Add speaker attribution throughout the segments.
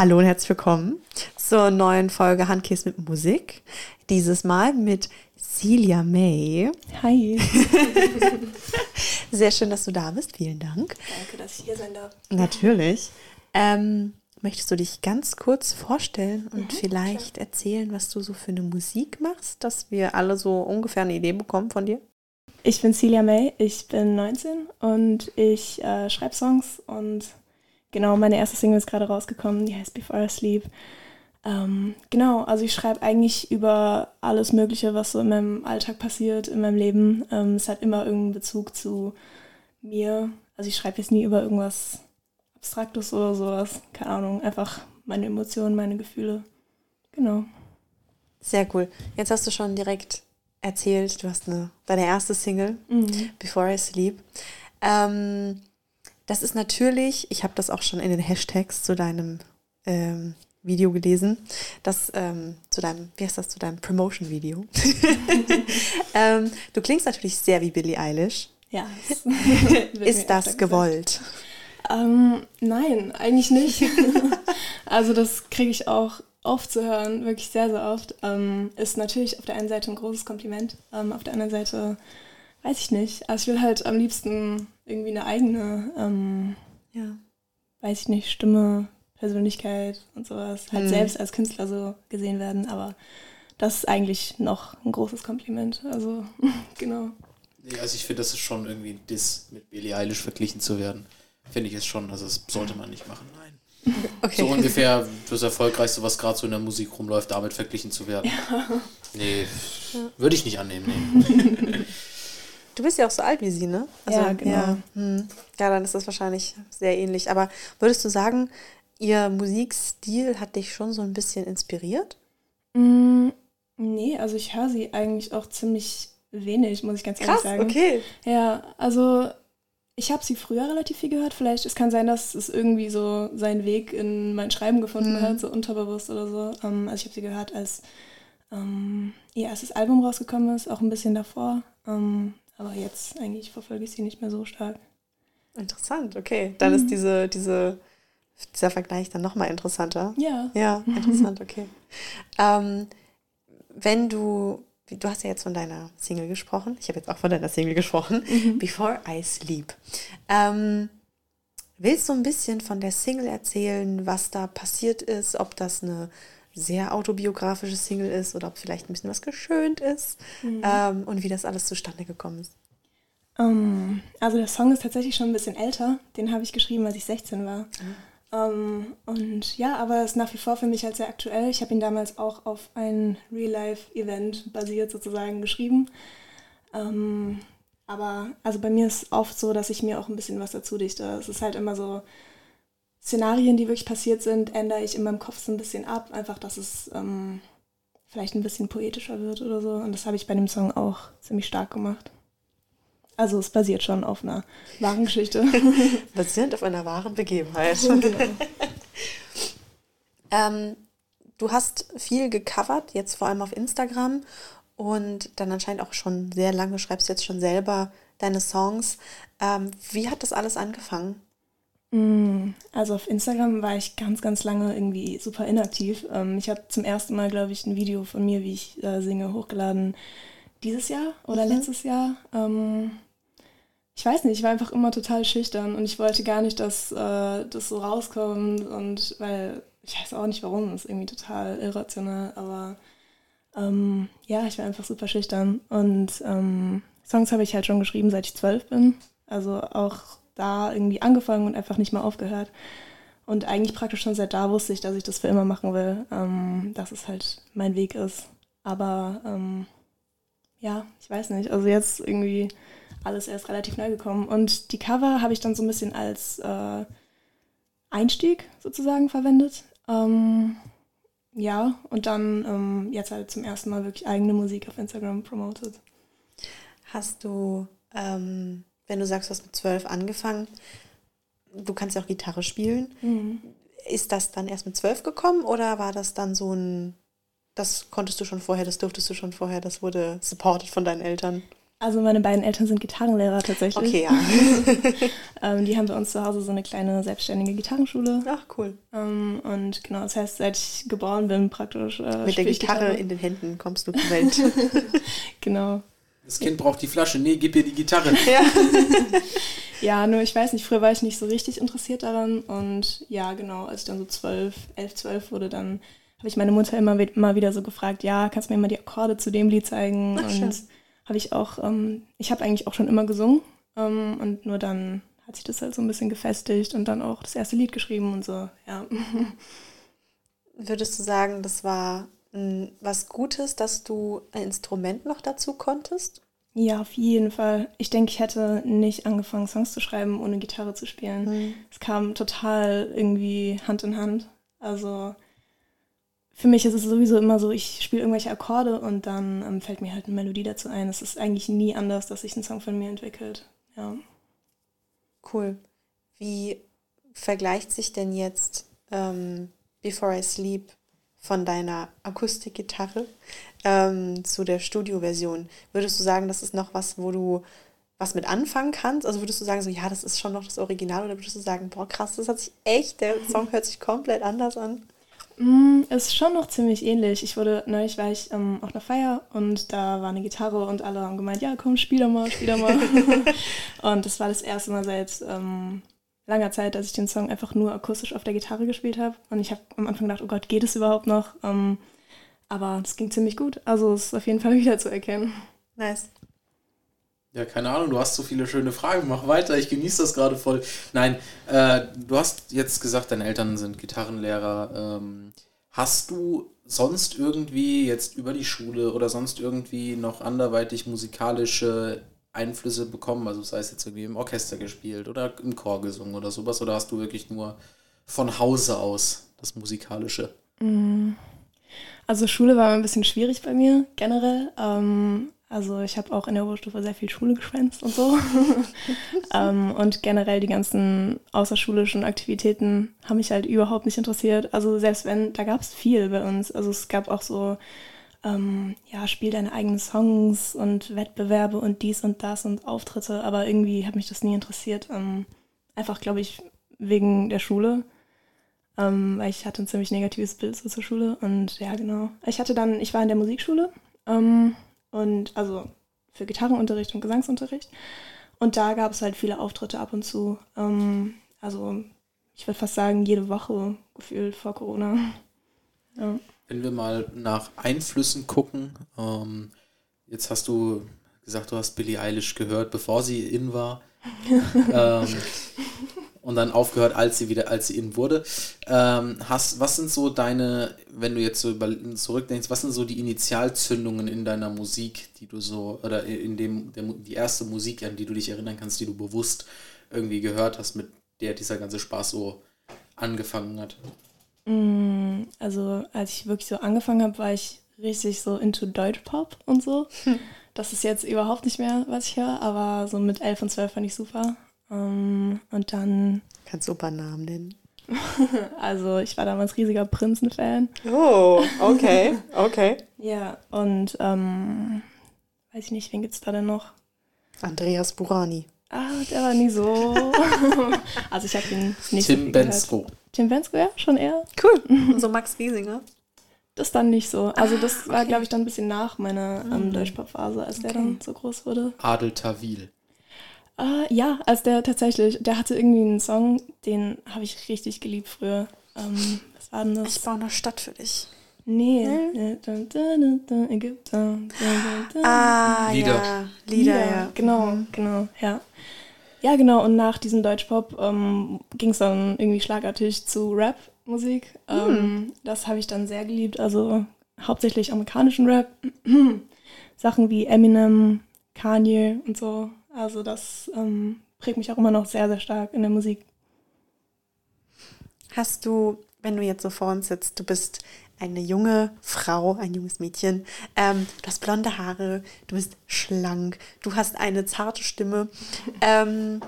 Speaker 1: Hallo und herzlich willkommen zur neuen Folge Handkäse mit Musik. Dieses Mal mit Celia May.
Speaker 2: Hi.
Speaker 1: Sehr schön, dass du da bist. Vielen Dank.
Speaker 2: Danke, dass ich hier sein darf.
Speaker 1: Natürlich. Ähm, möchtest du dich ganz kurz vorstellen und mhm, vielleicht klar. erzählen, was du so für eine Musik machst, dass wir alle so ungefähr eine Idee bekommen von dir?
Speaker 2: Ich bin Celia May, ich bin 19 und ich äh, schreibe Songs und genau, meine erste Single ist gerade rausgekommen, die heißt Before I Sleep. Ähm, genau, also ich schreibe eigentlich über alles Mögliche, was so in meinem Alltag passiert, in meinem Leben. Ähm, es hat immer irgendeinen Bezug zu mir. Also ich schreibe jetzt nie über irgendwas Abstraktes oder sowas. Keine Ahnung, einfach meine Emotionen, meine Gefühle. Genau.
Speaker 1: Sehr cool. Jetzt hast du schon direkt erzählt, du hast eine, deine erste Single, mhm. Before I Sleep. Ähm, das ist natürlich, ich habe das auch schon in den Hashtags zu deinem ähm, Video gelesen, das ähm, zu deinem, wie heißt das, zu deinem Promotion-Video. ähm, du klingst natürlich sehr wie Billie Eilish.
Speaker 2: Ja.
Speaker 1: ist das gewollt?
Speaker 2: Ähm, nein, eigentlich nicht. also das kriege ich auch oft zu hören, wirklich sehr, sehr oft. Ähm, ist natürlich auf der einen Seite ein großes Kompliment, ähm, auf der anderen Seite weiß ich nicht. Also ich will halt am liebsten irgendwie eine eigene, ähm, ja, weiß ich nicht, Stimme Persönlichkeit und sowas halt mhm. selbst als Künstler so gesehen werden. Aber das ist eigentlich noch ein großes Kompliment. Also, genau.
Speaker 3: Ja, also ich finde, das ist schon irgendwie das mit Billie Eilish verglichen zu werden. Finde ich es schon. Also das sollte man nicht machen. Nein. Okay. So ungefähr das Erfolgreichste, was gerade so in der Musik rumläuft, damit verglichen zu werden. Ja. Nee, ja. würde ich nicht annehmen. Nee.
Speaker 1: Du bist ja auch so alt wie sie, ne?
Speaker 2: Also, ja, genau.
Speaker 1: Ja, hm. ja, dann ist das wahrscheinlich sehr ähnlich. Aber würdest du sagen, Ihr Musikstil hat dich schon so ein bisschen inspiriert?
Speaker 2: Mm, nee, also ich höre sie eigentlich auch ziemlich wenig, muss ich ganz
Speaker 1: ehrlich
Speaker 2: sagen.
Speaker 1: okay.
Speaker 2: Ja, also ich habe sie früher relativ viel gehört. Vielleicht, es kann sein, dass es irgendwie so seinen Weg in mein Schreiben gefunden mhm. hat, so unterbewusst oder so. Ähm, also ich habe sie gehört, als ähm, ihr erstes Album rausgekommen ist, auch ein bisschen davor. Ähm, aber jetzt eigentlich verfolge ich sie nicht mehr so stark.
Speaker 1: Interessant, okay. Dann mhm. ist diese, diese dieser Vergleich dann nochmal interessanter.
Speaker 2: Ja.
Speaker 1: Ja, interessant, okay. ähm, wenn du, du hast ja jetzt von deiner Single gesprochen, ich habe jetzt auch von deiner Single gesprochen, mhm. Before I Sleep. Ähm, willst du ein bisschen von der Single erzählen, was da passiert ist, ob das eine sehr autobiografische Single ist oder ob vielleicht ein bisschen was geschönt ist mhm. ähm, und wie das alles zustande gekommen ist?
Speaker 2: Um, ähm, also der Song ist tatsächlich schon ein bisschen älter. Den habe ich geschrieben, als ich 16 war. Mhm. Ähm, und ja, aber es ist nach wie vor für mich halt sehr aktuell. Ich habe ihn damals auch auf ein Real-Life-Event basiert sozusagen geschrieben. Ähm, aber also bei mir ist es oft so, dass ich mir auch ein bisschen was dazu dichte. Es ist halt immer so, Szenarien, die wirklich passiert sind, ändere ich in meinem Kopf so ein bisschen ab. Einfach, dass es ähm, vielleicht ein bisschen poetischer wird oder so. Und das habe ich bei dem Song auch ziemlich stark gemacht. Also es basiert schon auf einer wahren Geschichte.
Speaker 1: Basierend auf einer wahren Begebenheit. Genau. ähm, du hast viel gecovert, jetzt vor allem auf Instagram und dann anscheinend auch schon sehr lange, schreibst jetzt schon selber deine Songs. Ähm, wie hat das alles angefangen?
Speaker 2: Mm, also auf Instagram war ich ganz, ganz lange irgendwie super inaktiv. Ähm, ich habe zum ersten Mal, glaube ich, ein Video von mir, wie ich äh, singe, hochgeladen dieses Jahr oder mhm. letztes Jahr. Ähm, ich weiß nicht, ich war einfach immer total schüchtern und ich wollte gar nicht, dass äh, das so rauskommt und weil ich weiß auch nicht warum, das ist irgendwie total irrational, aber ähm, ja, ich war einfach super schüchtern und ähm, Songs habe ich halt schon geschrieben, seit ich zwölf bin, also auch da irgendwie angefangen und einfach nicht mehr aufgehört. Und eigentlich praktisch schon seit da wusste ich, dass ich das für immer machen will, ähm, dass es halt mein Weg ist. Aber ähm, ja, ich weiß nicht. Also jetzt irgendwie alles erst relativ neu gekommen. Und die Cover habe ich dann so ein bisschen als äh, Einstieg sozusagen verwendet. Ähm, ja, und dann ähm, jetzt halt zum ersten Mal wirklich eigene Musik auf Instagram promoted.
Speaker 1: Hast du, ähm, wenn du sagst, du hast mit zwölf angefangen, du kannst ja auch Gitarre spielen. Mhm. Ist das dann erst mit zwölf gekommen oder war das dann so ein, das konntest du schon vorher, das durftest du schon vorher, das wurde supported von deinen Eltern?
Speaker 2: Also meine beiden Eltern sind Gitarrenlehrer tatsächlich. Okay, ja. ähm, die haben bei uns zu Hause so eine kleine selbstständige Gitarrenschule.
Speaker 1: Ach, cool.
Speaker 2: Ähm, und genau, das heißt, seit ich geboren bin, praktisch.
Speaker 1: Äh, Mit der Gitarre, Gitarre in den Händen kommst du zur Welt.
Speaker 2: genau.
Speaker 3: Das Kind braucht die Flasche. Nee, gib ihr die Gitarre.
Speaker 2: Ja. ja, nur ich weiß nicht, früher war ich nicht so richtig interessiert daran. Und ja, genau, als ich dann so zwölf, elf, zwölf wurde, dann habe ich meine Mutter immer, immer wieder so gefragt, ja, kannst du mir mal die Akkorde zu dem Lied zeigen? Ach, und habe ich auch, ähm, ich habe eigentlich auch schon immer gesungen ähm, und nur dann hat sich das halt so ein bisschen gefestigt und dann auch das erste Lied geschrieben und so, ja.
Speaker 1: Würdest du sagen, das war was Gutes, dass du ein Instrument noch dazu konntest?
Speaker 2: Ja, auf jeden Fall. Ich denke, ich hätte nicht angefangen, Songs zu schreiben, ohne Gitarre zu spielen. Mhm. Es kam total irgendwie Hand in Hand. Also für mich ist es sowieso immer so, ich spiele irgendwelche Akkorde und dann ähm, fällt mir halt eine Melodie dazu ein. Es ist eigentlich nie anders, dass sich ein Song von mir entwickelt. Ja.
Speaker 1: Cool. Wie vergleicht sich denn jetzt ähm, Before I Sleep von deiner Akustikgitarre ähm, zu der Studioversion? Würdest du sagen, das ist noch was, wo du was mit anfangen kannst? Also würdest du sagen, so ja, das ist schon noch das Original oder würdest du sagen, boah, krass, das hat sich echt, der Song hört sich komplett anders an?
Speaker 2: Mm, ist schon noch ziemlich ähnlich. Ich wurde, neulich war ich ähm, auf einer Feier und da war eine Gitarre und alle haben gemeint, ja komm, spiel doch mal, spiel doch mal. und das war das erste Mal seit ähm, langer Zeit, dass ich den Song einfach nur akustisch auf der Gitarre gespielt habe. Und ich habe am Anfang gedacht, oh Gott, geht es überhaupt noch? Ähm, aber es ging ziemlich gut. Also es ist auf jeden Fall wieder zu erkennen.
Speaker 1: Nice.
Speaker 3: Ja, keine Ahnung, du hast so viele schöne Fragen. Mach weiter, ich genieße das gerade voll. Nein, äh, du hast jetzt gesagt, deine Eltern sind Gitarrenlehrer. Ähm, hast du sonst irgendwie jetzt über die Schule oder sonst irgendwie noch anderweitig musikalische Einflüsse bekommen? Also sei es jetzt irgendwie im Orchester gespielt oder im Chor gesungen oder sowas? Oder hast du wirklich nur von Hause aus das Musikalische?
Speaker 2: Mm. Also Schule war ein bisschen schwierig bei mir generell. Ähm, also ich habe auch in der Oberstufe sehr viel Schule geschwänzt und so. ähm, und generell die ganzen außerschulischen Aktivitäten haben mich halt überhaupt nicht interessiert. Also selbst wenn, da gab es viel bei uns. Also es gab auch so, ähm, ja, spiel deine eigenen Songs und Wettbewerbe und dies und das und Auftritte. Aber irgendwie hat mich das nie interessiert. Ähm, einfach, glaube ich, wegen der Schule. Ähm, weil ich hatte ein ziemlich negatives Bild so zur Schule. Und ja, genau. Ich hatte dann, ich war in der Musikschule. Ähm, und also für Gitarrenunterricht und Gesangsunterricht. Und da gab es halt viele Auftritte ab und zu. Ähm, also ich würde fast sagen, jede Woche gefühlt vor Corona.
Speaker 3: Ja. Wenn wir mal nach Einflüssen gucken, ähm, jetzt hast du gesagt, du hast Billie Eilish gehört, bevor sie in war. ähm, und dann aufgehört, als sie wieder, als sie in wurde. Ähm, hast, was sind so deine, wenn du jetzt so über, zurückdenkst, was sind so die Initialzündungen in deiner Musik, die du so, oder in dem, der, die erste Musik, an die du dich erinnern kannst, die du bewusst irgendwie gehört hast, mit der dieser ganze Spaß so angefangen hat?
Speaker 2: Mm, also, als ich wirklich so angefangen habe, war ich richtig so into Deutschpop und so. Hm. Das ist jetzt überhaupt nicht mehr, was ich höre, aber so mit 11 und 12 fand ich super. Ähm, und dann.
Speaker 1: Kannst du Namen nennen?
Speaker 2: also, ich war damals riesiger Prinzen-Fan.
Speaker 1: Oh, okay, okay.
Speaker 2: ja, und ähm, weiß ich nicht, wen gibt es da denn noch?
Speaker 1: Andreas Burani.
Speaker 2: Ah, der war nie so. also, ich habe ihn nicht
Speaker 3: Tim so Bensko.
Speaker 2: Tim Bensko, ja, schon eher.
Speaker 1: Cool. Und so Max Giesinger.
Speaker 2: Das dann nicht so. Also das ah, okay. war, glaube ich, dann ein bisschen nach meiner ähm, hm. Deutschpop-Phase, als okay. der dann so groß wurde.
Speaker 3: Adel Tawil.
Speaker 2: Uh, ja, als der tatsächlich, der hatte irgendwie einen Song, den habe ich richtig geliebt früher. Ähm, was war denn das?
Speaker 1: Ich baue eine Stadt für dich.
Speaker 2: Nee.
Speaker 1: Ägypten. Ah, Lieder. Ja. Lieder, ja.
Speaker 2: Genau, mhm. genau, ja. Ja, genau, und nach diesem Deutschpop ähm, ging es dann irgendwie schlagartig zu Rap-Musik. Ähm, das habe ich dann sehr geliebt, also hauptsächlich amerikanischen Rap. Sachen wie Eminem, Kanye und so. Also das ähm, prägt mich auch immer noch sehr, sehr stark in der Musik.
Speaker 1: Hast du, wenn du jetzt so vor uns sitzt, du bist eine junge Frau, ein junges Mädchen, ähm, du hast blonde Haare, du bist schlank, du hast eine zarte Stimme. Ähm,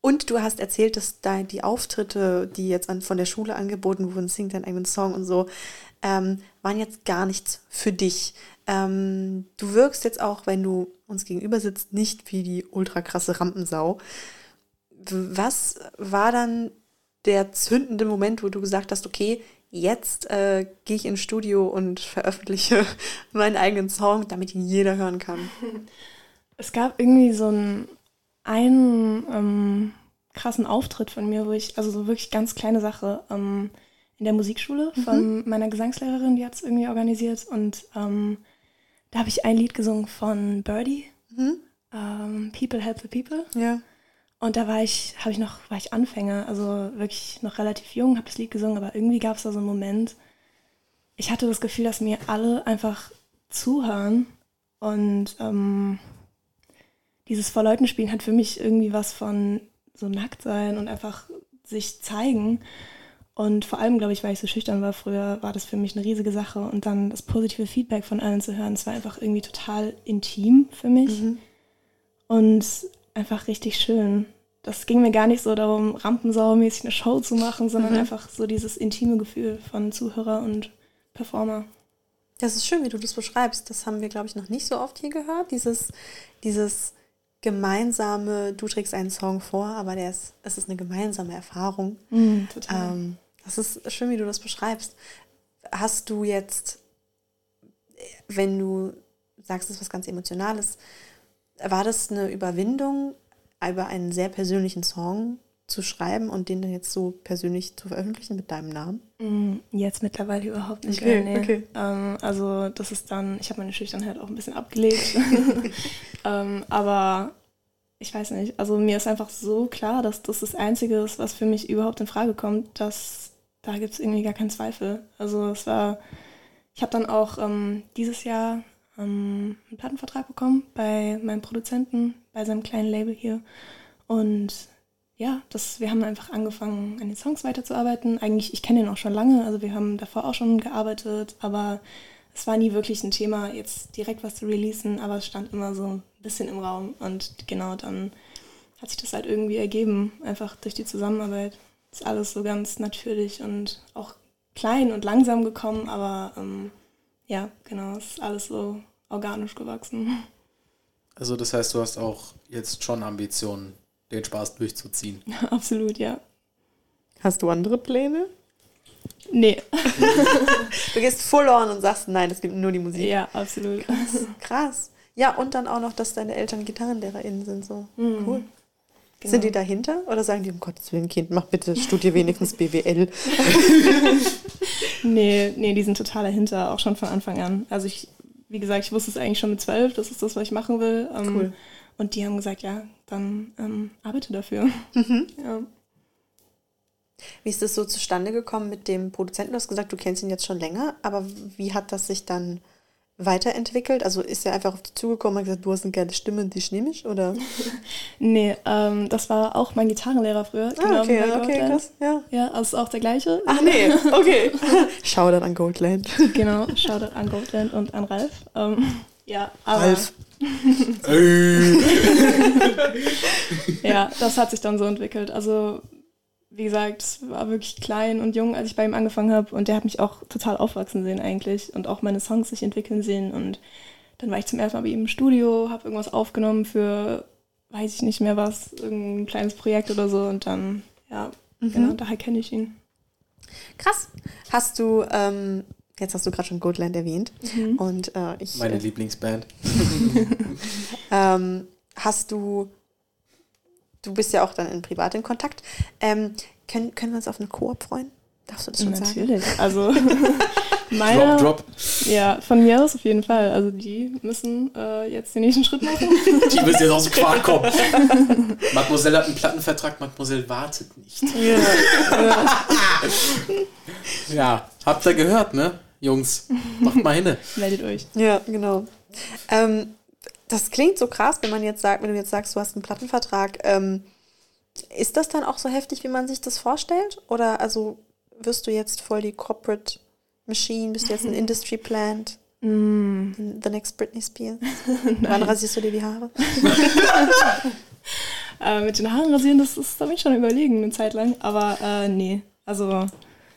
Speaker 1: Und du hast erzählt, dass da die Auftritte, die jetzt an, von der Schule angeboten wurden, Sing deinen eigenen Song und so, ähm, waren jetzt gar nichts für dich. Ähm, du wirkst jetzt auch, wenn du uns gegenüber sitzt, nicht wie die ultra krasse Rampensau. Was war dann der zündende Moment, wo du gesagt hast, okay, jetzt äh, gehe ich ins Studio und veröffentliche meinen eigenen Song, damit ihn jeder hören kann?
Speaker 2: Es gab irgendwie so einen, einen ähm, krassen Auftritt von mir, wo ich, also so wirklich ganz kleine Sache, ähm, in der Musikschule von mhm. meiner Gesangslehrerin, die hat es irgendwie organisiert und ähm, da habe ich ein Lied gesungen von Birdie, mhm. ähm, People Help the People. Ja. Und da war ich, habe ich noch, war ich Anfänger, also wirklich noch relativ jung, habe das Lied gesungen, aber irgendwie gab es da so einen Moment. Ich hatte das Gefühl, dass mir alle einfach zuhören und ähm, dieses vor Leuten spielen hat für mich irgendwie was von so nackt sein und einfach sich zeigen. Und vor allem, glaube ich, weil ich so schüchtern war früher, war das für mich eine riesige Sache. Und dann das positive Feedback von allen zu hören, es war einfach irgendwie total intim für mich. Mhm. Und einfach richtig schön. Das ging mir gar nicht so darum, rampensauermäßig eine Show zu machen, sondern mhm. einfach so dieses intime Gefühl von Zuhörer und Performer.
Speaker 1: Das ist schön, wie du das beschreibst. Das haben wir, glaube ich, noch nicht so oft hier gehört. Dieses, dieses gemeinsame, du trägst einen Song vor, aber der ist, es ist eine gemeinsame Erfahrung. Mhm, total. Ähm, das ist schön, wie du das beschreibst. Hast du jetzt, wenn du sagst, es ist was ganz Emotionales, war das eine Überwindung, über einen sehr persönlichen Song zu schreiben und den dann jetzt so persönlich zu veröffentlichen mit deinem Namen?
Speaker 2: Mm, jetzt mittlerweile überhaupt nicht okay, mehr. Nee. Okay. Ähm, also das ist dann, ich habe meine Schüchternheit auch ein bisschen abgelegt. ähm, aber ich weiß nicht, also mir ist einfach so klar, dass das das Einzige ist, was für mich überhaupt in Frage kommt, dass da gibt es irgendwie gar keinen Zweifel. Also es war, ich habe dann auch ähm, dieses Jahr ähm, einen Plattenvertrag bekommen bei meinem Produzenten, bei seinem kleinen Label hier. Und ja, das, wir haben einfach angefangen, an den Songs weiterzuarbeiten. Eigentlich, ich kenne ihn auch schon lange, also wir haben davor auch schon gearbeitet, aber es war nie wirklich ein Thema, jetzt direkt was zu releasen, aber es stand immer so ein bisschen im Raum. Und genau dann hat sich das halt irgendwie ergeben, einfach durch die Zusammenarbeit. Ist alles so ganz natürlich und auch klein und langsam gekommen, aber ähm, ja, genau, es ist alles so organisch gewachsen.
Speaker 3: Also das heißt, du hast auch jetzt schon Ambitionen, den Spaß durchzuziehen.
Speaker 2: Absolut, ja.
Speaker 1: Hast du andere Pläne?
Speaker 2: Nee.
Speaker 1: du gehst full on und sagst, nein, es gibt nur die Musik.
Speaker 2: Ja, absolut.
Speaker 1: Krass. Krass. Ja, und dann auch noch, dass deine Eltern GitarrenlehrerInnen sind. So. Mhm. Cool. Genau. Sind die dahinter oder sagen die, um Gottes Willen, Kind, mach bitte, studier wenigstens BWL?
Speaker 2: nee, nee, die sind total dahinter, auch schon von Anfang an. Also ich, wie gesagt, ich wusste es eigentlich schon mit zwölf, das ist das, was ich machen will. Ähm, cool. Und die haben gesagt, ja, dann ähm, arbeite dafür. Mhm. Ja.
Speaker 1: Wie ist das so zustande gekommen mit dem Produzenten? Du hast gesagt, du kennst ihn jetzt schon länger, aber wie hat das sich dann weiterentwickelt? Also ist er einfach auf dich zugekommen und gesagt, du hast eine geile Stimme, die nehme ich, oder?
Speaker 2: nee, ähm, das war auch mein Gitarrenlehrer früher.
Speaker 1: Ah, genau, okay, okay, krass, ja.
Speaker 2: Ja, also ist auch der gleiche.
Speaker 1: Ach nee, okay. Shoutout an Goldland.
Speaker 2: genau, Shoutout an Goldland und an Ralf. Ähm, ja, aber... Ralf. ja, das hat sich dann so entwickelt. Also wie gesagt, es war wirklich klein und jung, als ich bei ihm angefangen habe. Und der hat mich auch total aufwachsen sehen eigentlich und auch meine Songs sich entwickeln sehen. Und dann war ich zum ersten Mal bei ihm im Studio, habe irgendwas aufgenommen für, weiß ich nicht mehr was, irgendein kleines Projekt oder so. Und dann, ja, mhm. genau, daher kenne ich ihn.
Speaker 1: Krass. Hast du, ähm, jetzt hast du gerade schon Goldland erwähnt. Mhm. Und äh, ich.
Speaker 3: Meine äh, Lieblingsband.
Speaker 1: ähm, hast du du bist ja auch dann in privat in Kontakt. Ähm, können, können wir uns auf eine Koop freuen? Darfst du das schon
Speaker 2: Natürlich.
Speaker 1: sagen?
Speaker 2: Also meine, drop, drop. Ja, von mir aus auf jeden Fall. Also die müssen äh, jetzt den nächsten Schritt machen.
Speaker 3: Die müssen jetzt aus dem Quark kommen. Mademoiselle hat einen Plattenvertrag, Mademoiselle wartet nicht. Ja, ja. ja habt ihr gehört, ne? Jungs, macht mal hin.
Speaker 2: Meldet euch.
Speaker 1: Ja, genau. Ähm, das klingt so krass, wenn man jetzt sagt, wenn du jetzt sagst, du hast einen Plattenvertrag. Ähm, ist das dann auch so heftig, wie man sich das vorstellt? Oder also wirst du jetzt voll die Corporate Machine? Bist du jetzt ein Industry Plant? Mm. The next Britney Spears? Wann rasierst du dir die Haare?
Speaker 2: äh, mit den Haaren rasieren, das ist, da bin ich schon überlegen, eine Zeit lang. Aber äh, nee, also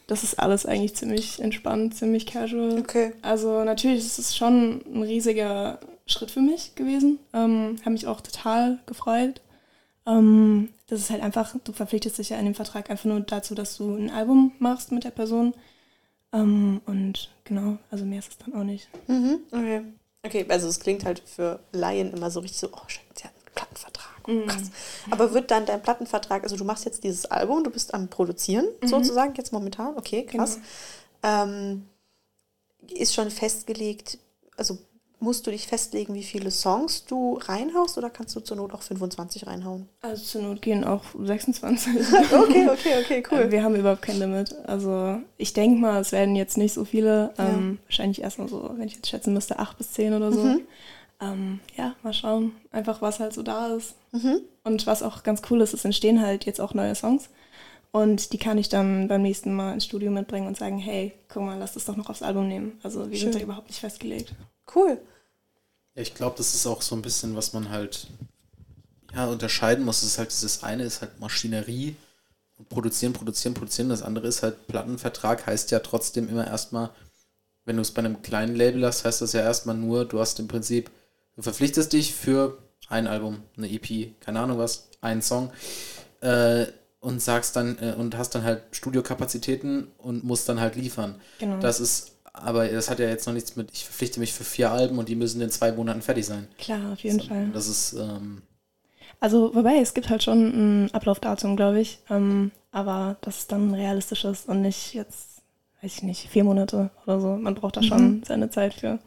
Speaker 2: das ist alles eigentlich ziemlich entspannt, ziemlich casual.
Speaker 1: Okay.
Speaker 2: Also natürlich ist es schon ein riesiger Schritt für mich gewesen. Ähm, habe mich auch total gefreut. Ähm, das ist halt einfach, du verpflichtest dich ja in dem Vertrag einfach nur dazu, dass du ein Album machst mit der Person. Ähm, und genau, also mehr ist es dann auch nicht.
Speaker 1: Mhm. Okay. Okay, also es klingt halt für Laien immer so richtig so, oh shit, sie hat einen Plattenvertrag. Oh,
Speaker 2: Mhm.
Speaker 1: krass. Aber wird dann dein Plattenvertrag, also du machst jetzt dieses Album, du bist am Produzieren
Speaker 2: Mhm.
Speaker 1: sozusagen, jetzt momentan, okay, krass.
Speaker 2: Genau.
Speaker 1: Ähm, ist schon festgelegt, also musst du dich festlegen, wie viele Songs du reinhaust oder kannst du zur Not auch 25 reinhauen?
Speaker 2: Also zur Not gehen auch 26.
Speaker 1: Okay, okay, okay,
Speaker 2: Äh, Wir haben überhaupt kein Limit. Also ich denke mal, es werden jetzt nicht so viele. Ähm, wahrscheinlich erstmal so, wenn ich jetzt schätzen müsste, acht bis zehn oder so.
Speaker 1: Mhm.
Speaker 2: Ähm, ja, mal schauen. Einfach, was halt so da ist.
Speaker 1: Mhm.
Speaker 2: Und was auch ganz cool ist, es entstehen halt jetzt auch neue Songs. Und die kann ich dann beim nächsten Mal ins Studio mitbringen und sagen, hey, guck mal, lass das doch noch aufs Album nehmen. Also wir
Speaker 1: Schön.
Speaker 2: sind da überhaupt nicht festgelegt.
Speaker 1: Cool.
Speaker 3: Ja, ich glaube, das ist auch so ein bisschen, was man halt ja, unterscheiden muss. Das ist halt dieses eine ist halt Maschinerie und produzieren, produzieren, produzieren. Das andere ist halt Plattenvertrag, heißt ja trotzdem immer erstmal, wenn du es bei einem kleinen Label hast, heißt das ja erstmal nur, du hast im Prinzip, du verpflichtest dich für ein Album, eine EP, keine Ahnung was, einen Song äh, und sagst dann äh, und hast dann halt Studiokapazitäten und musst dann halt liefern.
Speaker 2: Genau.
Speaker 3: Das ist, aber das hat ja jetzt noch nichts mit, ich verpflichte mich für vier Alben und die müssen in zwei Monaten fertig sein.
Speaker 2: Klar, auf jeden
Speaker 3: So,
Speaker 2: Fall.
Speaker 3: Das ist, ähm,
Speaker 2: Also, wobei, es gibt halt schon ein Ablaufdatum, glaube ich. Ähm, aber das ist dann realistisches und nicht jetzt, weiß ich nicht, vier Monate oder so. Man braucht da schon seine Zeit für.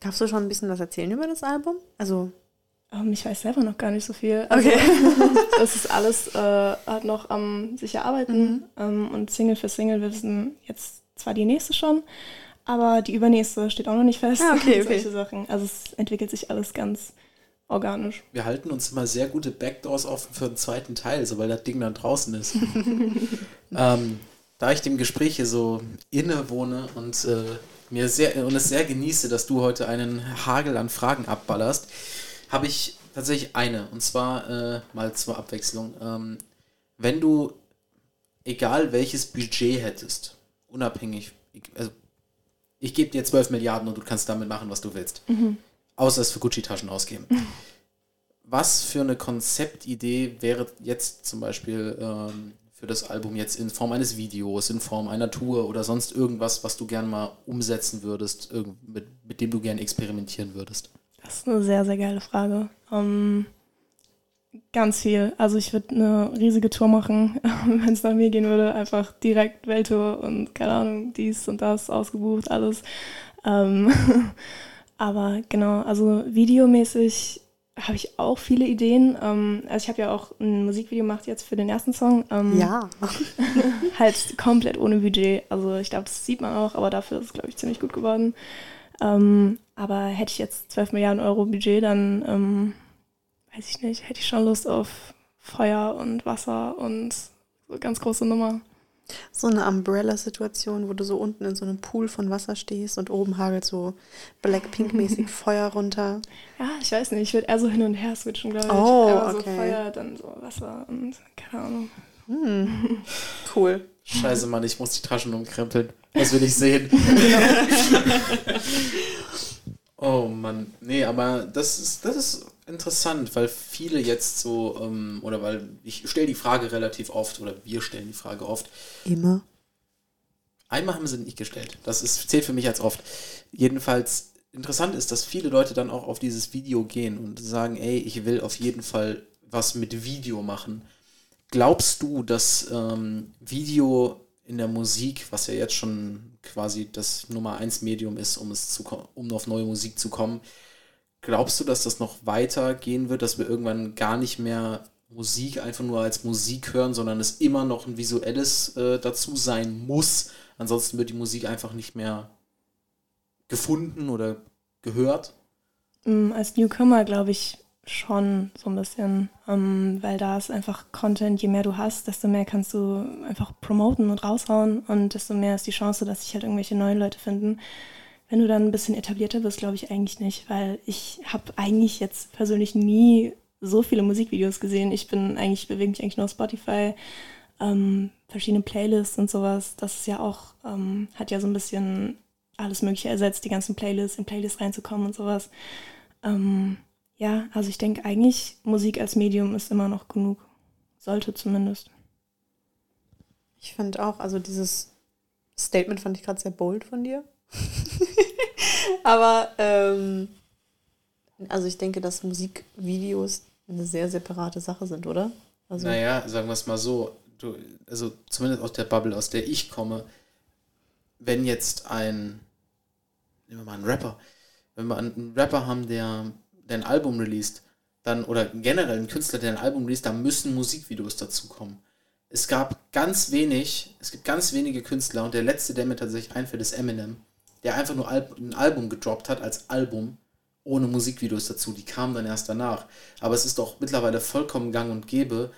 Speaker 1: Darfst du schon ein bisschen was erzählen über das Album? Also,
Speaker 2: Ähm, ich weiß selber noch gar nicht so viel. Also,
Speaker 1: Okay.
Speaker 2: das ist alles äh, halt noch am sich erarbeiten. Ähm, und Single für Single, wir wissen jetzt zwar die nächste schon, aber die übernächste steht auch noch nicht fest.
Speaker 1: Ah, okay, okay.
Speaker 2: Solche Sachen. Also es entwickelt sich alles ganz organisch.
Speaker 3: wir halten uns immer sehr gute Backdoors offen für den zweiten Teil, sobald das Ding dann draußen ist. ähm, da ich dem Gespräch hier so innewohne und äh, mir sehr und es sehr genieße, dass du heute einen Hagel an Fragen abballerst, habe ich tatsächlich eine. Und zwar äh, mal zur Abwechslung. Ähm, wenn du, egal welches Budget hättest, unabhängig, also ich gebe dir 12 Milliarden und du kannst damit machen, was du willst. Außer es für Gucci-Taschen ausgeben. Was für eine Konzeptidee wäre jetzt zum Beispiel ähm, für das Album jetzt in Form eines Videos, in Form einer Tour oder sonst irgendwas, was du gern mal umsetzen würdest, mit, mit dem du gern experimentieren würdest?
Speaker 2: Das ist eine sehr, sehr geile Frage. Ähm, ganz viel. Also ich würde eine riesige Tour machen, wenn es nach mir gehen würde. Einfach direkt Welttour und keine Ahnung, dies und das ausgebucht, alles. Ähm, aber genau, also videomäßig habe ich auch viele Ideen. Ähm, also ich habe ja auch ein Musikvideo gemacht jetzt für den ersten Song. Ähm,
Speaker 1: ja.
Speaker 2: halt komplett ohne Budget. Also ich glaube, das sieht man auch, aber dafür ist es, glaube ich, ziemlich gut geworden. Ähm, aber hätte ich jetzt 12 Milliarden Euro Budget, dann weiß ich nicht, hätte ich schon Lust auf Feuer und Wasser und so ganz große Nummer.
Speaker 1: So eine Umbrella-Situation, wo du so unten in so einem Pool von Wasser stehst und oben hagelt so Blackpink-mäßig Feuer runter.
Speaker 2: Ja, ich weiß nicht, ich würde eher so hin und her switchen, glaube ich.
Speaker 1: Oh,
Speaker 2: Einmal so
Speaker 1: okay.
Speaker 2: Feuer, dann so Wasser und keine Ahnung.
Speaker 1: Hm. Cool.
Speaker 3: Scheiße, Mann, ich muss die Taschen umkrempeln. Das will ich sehen. oh Mann. Nee, aber das ist, das ist interessant, weil viele jetzt so, ähm, oder weil ich stelle die Frage relativ oft, oder wir stellen die Frage oft.
Speaker 1: Immer.
Speaker 3: Einmal haben sie nicht gestellt. Das ist, zählt für mich als oft. Jedenfalls interessant ist, dass viele Leute dann auch auf dieses Video gehen und sagen, ey, ich will auf jeden Fall was mit Video machen. Glaubst du, dass ähm, Video in der Musik, was ja jetzt schon quasi das Nummer eins Medium ist, um es zu um auf neue Musik zu kommen, glaubst du, dass das noch weitergehen wird, dass wir irgendwann gar nicht mehr Musik einfach nur als Musik hören, sondern es immer noch ein visuelles äh, dazu sein muss? Ansonsten wird die Musik einfach nicht mehr gefunden oder gehört.
Speaker 2: Mm, Als Newcomer glaube ich schon so ein bisschen, ähm, weil da ist einfach Content, je mehr du hast, desto mehr kannst du einfach promoten und raushauen und desto mehr ist die Chance, dass sich halt irgendwelche neuen Leute finden. Wenn du dann ein bisschen etablierter bist, glaube ich eigentlich nicht, weil ich habe eigentlich jetzt persönlich nie so viele Musikvideos gesehen. Ich bin eigentlich, bewege mich eigentlich nur auf Spotify, ähm, verschiedene Playlists und sowas. Das ist ja auch, ähm, hat ja so ein bisschen alles Mögliche ersetzt, die ganzen Playlists, in Playlists reinzukommen und sowas. Ähm, ja, also ich denke eigentlich, Musik als Medium ist immer noch genug. Sollte zumindest.
Speaker 1: Ich finde auch, also dieses Statement fand ich gerade sehr bold von dir. Aber ähm, also ich denke, dass Musikvideos eine sehr separate Sache sind, oder?
Speaker 3: Also naja, sagen wir es mal so, du, also zumindest aus der Bubble, aus der ich komme, wenn jetzt ein, nehmen wir mal einen Rapper, wenn wir einen Rapper haben, der, der ein Album released, dann, oder generell einen Künstler, der ein Album released, da müssen Musikvideos dazu kommen. Es gab ganz wenig, es gibt ganz wenige Künstler und der letzte, der mir tatsächlich einfällt, ist Eminem, der einfach nur ein Album gedroppt hat als Album ohne Musikvideos dazu. Die kamen dann erst danach. Aber es ist doch mittlerweile vollkommen gang und gäbe,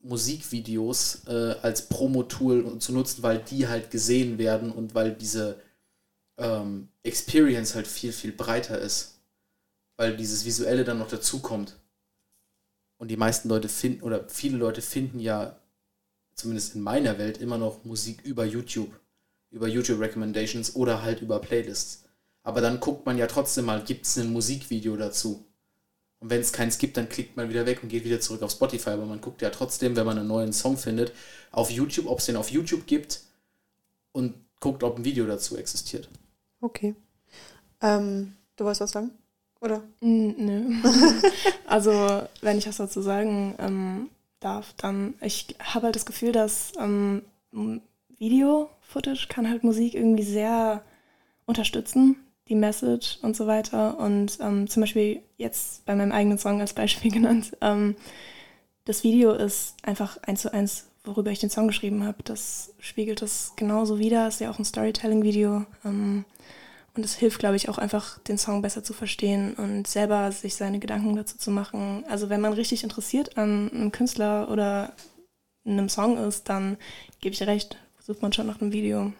Speaker 3: Musikvideos äh, als Promo-Tool zu nutzen, weil die halt gesehen werden und weil diese ähm, Experience halt viel, viel breiter ist. Weil dieses Visuelle dann noch dazukommt. Und die meisten Leute finden, oder viele Leute finden ja, zumindest in meiner Welt, immer noch Musik über YouTube. Über YouTube Recommendations oder halt über Playlists. Aber dann guckt man ja trotzdem mal, gibt es ein Musikvideo dazu? Und wenn es keins gibt, dann klickt man wieder weg und geht wieder zurück auf Spotify. Aber man guckt ja trotzdem, wenn man einen neuen Song findet, auf YouTube, ob es den auf YouTube gibt und guckt, ob ein Video dazu existiert.
Speaker 1: Okay. Ähm, du wolltest was sagen? Oder?
Speaker 2: Mm, nö. also, wenn ich was dazu sagen ähm, darf, dann, ich habe halt das Gefühl, dass ähm, Video-Footage kann halt Musik irgendwie sehr unterstützen die Message und so weiter. Und ähm, zum Beispiel jetzt bei meinem eigenen Song als Beispiel genannt, ähm, das Video ist einfach eins zu eins, worüber ich den Song geschrieben habe. Das spiegelt das genauso wider. Ist ja auch ein Storytelling-Video. Ähm, und es hilft, glaube ich, auch einfach, den Song besser zu verstehen und selber sich seine Gedanken dazu zu machen. Also wenn man richtig interessiert an einem Künstler oder einem Song ist, dann gebe ich recht, sucht man schon nach einem Video.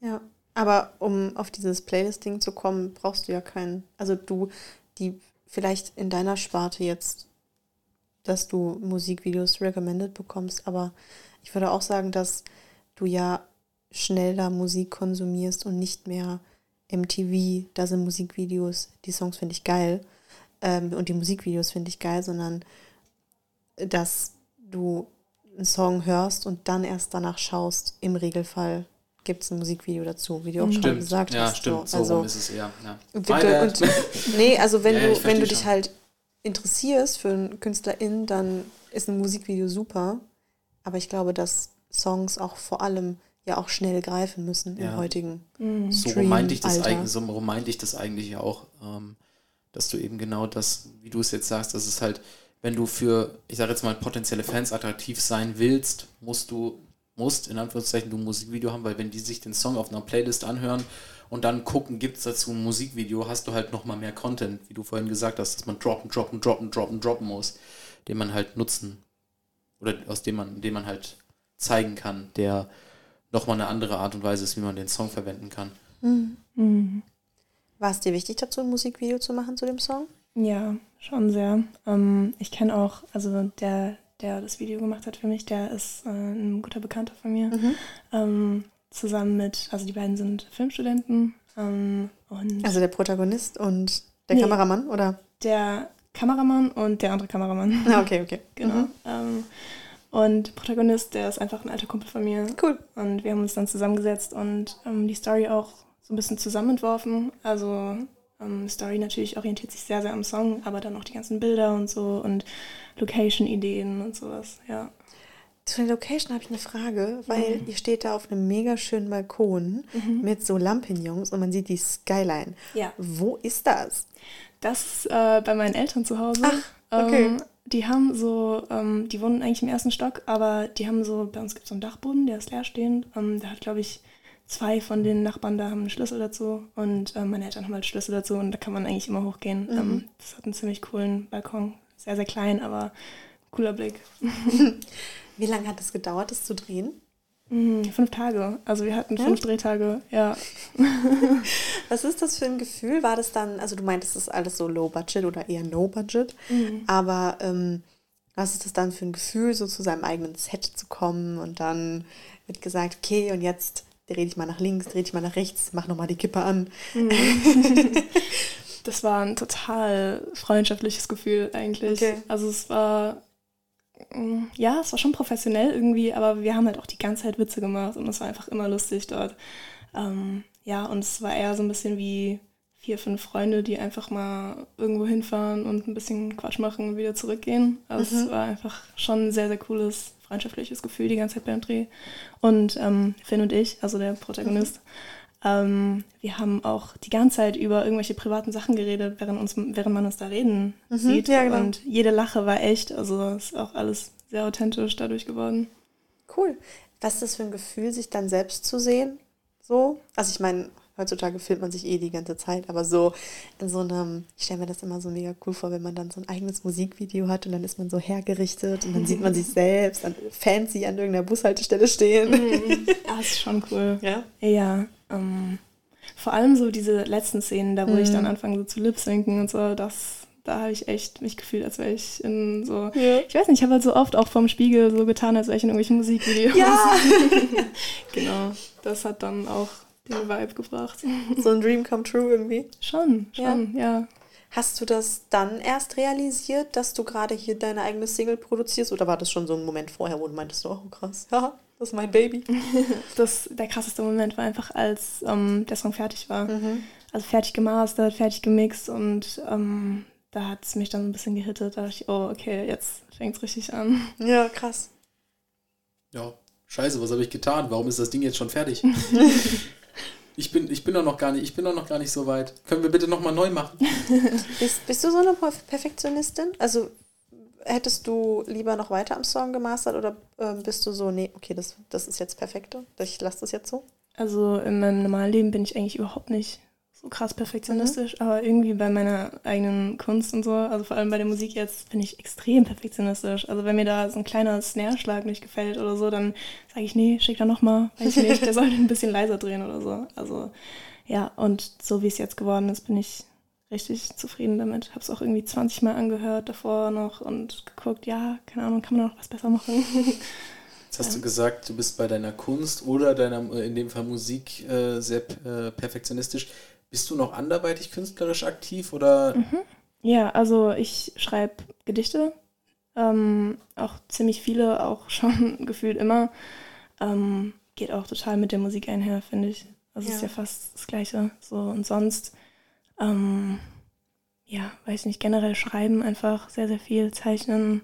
Speaker 1: Ja, aber um auf dieses Playlist-Ding zu kommen, brauchst du ja keinen. Also du, die vielleicht in deiner Sparte jetzt, dass du Musikvideos recommended bekommst, aber ich würde auch sagen, dass du ja schneller Musik konsumierst und nicht mehr MTV, da sind Musikvideos, die Songs finde ich geil ähm, und die Musikvideos finde ich geil, sondern dass du einen Song hörst und dann erst danach schaust, im Regelfall gibt es ein Musikvideo dazu, wie du auch stimmt. schon gesagt ja, hast.
Speaker 3: Stimmt, so, also, ist es eher. Ja.
Speaker 1: Und, und, nee, also wenn ja, du, wenn du dich schon. halt interessierst für einen KünstlerIn, dann ist ein Musikvideo super. Aber ich glaube, dass Songs auch vor allem ja auch schnell greifen müssen ja. im heutigen
Speaker 3: mhm. so meinte ich das eigentlich, so meinte ich das eigentlich ja auch, ähm, dass du eben genau das, wie du es jetzt sagst, dass es halt, wenn du für, ich sage jetzt mal, potenzielle Fans attraktiv sein willst, musst du musst, in Anführungszeichen, du ein Musikvideo haben, weil wenn die sich den Song auf einer Playlist anhören und dann gucken, gibt es dazu ein Musikvideo, hast du halt nochmal mehr Content, wie du vorhin gesagt hast, dass man droppen, droppen, droppen, droppen, droppen muss, den man halt nutzen oder aus dem man, den man halt zeigen kann, der nochmal eine andere Art und Weise ist, wie man den Song verwenden kann. Mhm.
Speaker 1: Mhm. War es dir wichtig dazu, ein Musikvideo zu machen zu dem Song?
Speaker 2: Ja, schon sehr. Ähm, ich kenne auch, also der, der das Video gemacht hat für mich, der ist äh, ein guter Bekannter von mir. Mhm. Ähm, zusammen mit, also die beiden sind Filmstudenten. Ähm, und
Speaker 1: also der Protagonist und der nee, Kameramann, oder?
Speaker 2: Der Kameramann und der andere Kameramann.
Speaker 1: Ah, okay, okay.
Speaker 2: genau. Mhm. Ähm, und Protagonist, der ist einfach ein alter Kumpel von mir.
Speaker 1: Cool.
Speaker 2: Und wir haben uns dann zusammengesetzt und ähm, die Story auch so ein bisschen zusammenentworfen. Also ähm, Story natürlich orientiert sich sehr, sehr am Song, aber dann auch die ganzen Bilder und so und Location-Ideen und sowas, ja.
Speaker 1: Zu der Location habe ich eine Frage, weil mhm. ihr steht da auf einem mega schönen Balkon mhm. mit so Lampignons und man sieht die Skyline.
Speaker 2: Ja.
Speaker 1: Wo ist das?
Speaker 2: Das ist äh, bei meinen Eltern zu Hause. Ach, okay. Ähm, die haben so, ähm, die wohnen eigentlich im ersten Stock, aber die haben so, bei uns gibt es so einen Dachboden, der ist leerstehend. Ähm, der hat, glaube ich, zwei von den Nachbarn da haben einen Schlüssel dazu und äh, meine Eltern haben halt Schlüssel dazu und da kann man eigentlich immer hochgehen. Mhm. Ähm, das hat einen ziemlich coolen Balkon. Sehr, sehr klein, aber cooler Blick.
Speaker 1: Wie lange hat es gedauert, das zu drehen?
Speaker 2: Mhm, fünf Tage. Also wir hatten fünf ja? Drehtage, ja.
Speaker 1: Was ist das für ein Gefühl? War das dann, also du meintest, das ist alles so low budget oder eher no budget, mhm. aber ähm, was ist das dann für ein Gefühl, so zu seinem eigenen Set zu kommen und dann wird gesagt, okay, und jetzt dreh dich mal nach links, dreh dich mal nach rechts, mach nochmal die Kippe an. Mhm.
Speaker 2: das war ein total freundschaftliches Gefühl eigentlich. Okay. Also es war mm, ja, es war schon professionell irgendwie, aber wir haben halt auch die ganze Zeit Witze gemacht und es war einfach immer lustig dort. Ähm, ja, und es war eher so ein bisschen wie vier, fünf Freunde, die einfach mal irgendwo hinfahren und ein bisschen Quatsch machen und wieder zurückgehen. Also mhm. es war einfach schon ein sehr, sehr cooles freundschaftliches Gefühl die ganze Zeit beim Dreh. Und ähm, Finn und ich, also der Protagonist, mhm. ähm, wir haben auch die ganze Zeit über irgendwelche privaten Sachen geredet, während, uns, während man uns da reden mhm. sieht. Ja, genau. Und jede Lache war echt, also ist auch alles sehr authentisch dadurch geworden.
Speaker 1: Cool. Was ist das für ein Gefühl, sich dann selbst zu sehen? So? Also ich meine, Heutzutage filmt man sich eh die ganze Zeit, aber so in so einem, ich stelle mir das immer so mega cool vor, wenn man dann so ein eigenes Musikvideo hat und dann ist man so hergerichtet und dann sieht man sich selbst dann fancy an irgendeiner Bushaltestelle stehen.
Speaker 2: Mhm. Das ist schon cool. Ja. Ja. Ähm, vor allem so diese letzten Szenen, da wo mhm. ich dann mhm. anfange so zu lip-sinken und so, das da habe ich echt mich gefühlt, als wäre ich in so. Ja. Ich weiß nicht, ich habe halt so oft auch vorm Spiegel so getan, als wäre ich in irgendwelchen Musikvideos. Ja! genau. Das hat dann auch den Vibe gebracht.
Speaker 1: So ein Dream come true irgendwie.
Speaker 2: Schon, schon, ja. ja.
Speaker 1: Hast du das dann erst realisiert, dass du gerade hier deine eigene Single produzierst? Oder war das schon so ein Moment vorher, wo du meintest, oh krass, ja, das ist mein Baby?
Speaker 2: das, der krasseste Moment war einfach, als ähm, der Song fertig war. Mhm. Also fertig gemastert, fertig gemixt und ähm, da hat es mich dann ein bisschen gehittet. Da dachte ich, oh, okay, jetzt fängt es richtig an.
Speaker 1: Ja, krass.
Speaker 3: Ja, scheiße, was habe ich getan? Warum ist das Ding jetzt schon fertig? Ich bin, ich bin doch noch gar nicht, ich bin doch noch gar nicht so weit. Können wir bitte nochmal neu machen?
Speaker 1: bist, bist du so eine Perfektionistin? Also hättest du lieber noch weiter am Song gemastert oder äh, bist du so, nee, okay, das, das ist jetzt perfekt, ich lasse das jetzt so?
Speaker 2: Also in meinem normalen Leben bin ich eigentlich überhaupt nicht krass perfektionistisch, mhm. aber irgendwie bei meiner eigenen Kunst und so, also vor allem bei der Musik jetzt, bin ich extrem perfektionistisch. Also wenn mir da so ein kleiner Snare-Schlag nicht gefällt oder so, dann sage ich, nee, schick da nochmal, weiß ich nicht, der soll ein bisschen leiser drehen oder so. Also ja, und so wie es jetzt geworden ist, bin ich richtig zufrieden damit. Habe es auch irgendwie 20 Mal angehört davor noch und geguckt, ja, keine Ahnung, kann man noch was besser machen.
Speaker 3: Jetzt hast ja. du gesagt, du bist bei deiner Kunst oder deiner, in dem Fall Musik, äh, sehr äh, perfektionistisch. Bist du noch anderweitig künstlerisch aktiv oder? Mhm.
Speaker 2: Ja, also ich schreibe Gedichte, ähm, auch ziemlich viele, auch schon gefühlt immer. Ähm, geht auch total mit der Musik einher, finde ich. Also ja. ist ja fast das Gleiche. So und sonst, ähm, ja, weiß nicht, generell schreiben einfach sehr, sehr viel, zeichnen,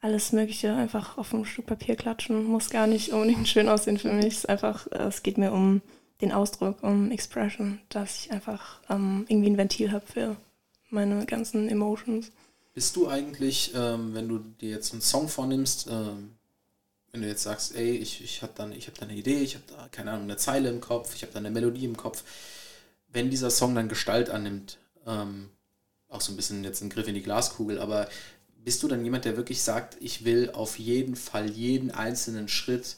Speaker 2: alles Mögliche einfach auf ein Stück Papier klatschen, muss gar nicht unbedingt schön aussehen für mich. Es ist einfach, es geht mir um den Ausdruck, um Expression, dass ich einfach ähm, irgendwie ein Ventil habe für meine ganzen Emotions.
Speaker 3: Bist du eigentlich, ähm, wenn du dir jetzt einen Song vornimmst, ähm, wenn du jetzt sagst, ey, ich, ich habe da, hab da eine Idee, ich habe da, keine Ahnung, eine Zeile im Kopf, ich habe da eine Melodie im Kopf, wenn dieser Song dann Gestalt annimmt, ähm, auch so ein bisschen jetzt ein Griff in die Glaskugel, aber bist du dann jemand, der wirklich sagt, ich will auf jeden Fall jeden einzelnen Schritt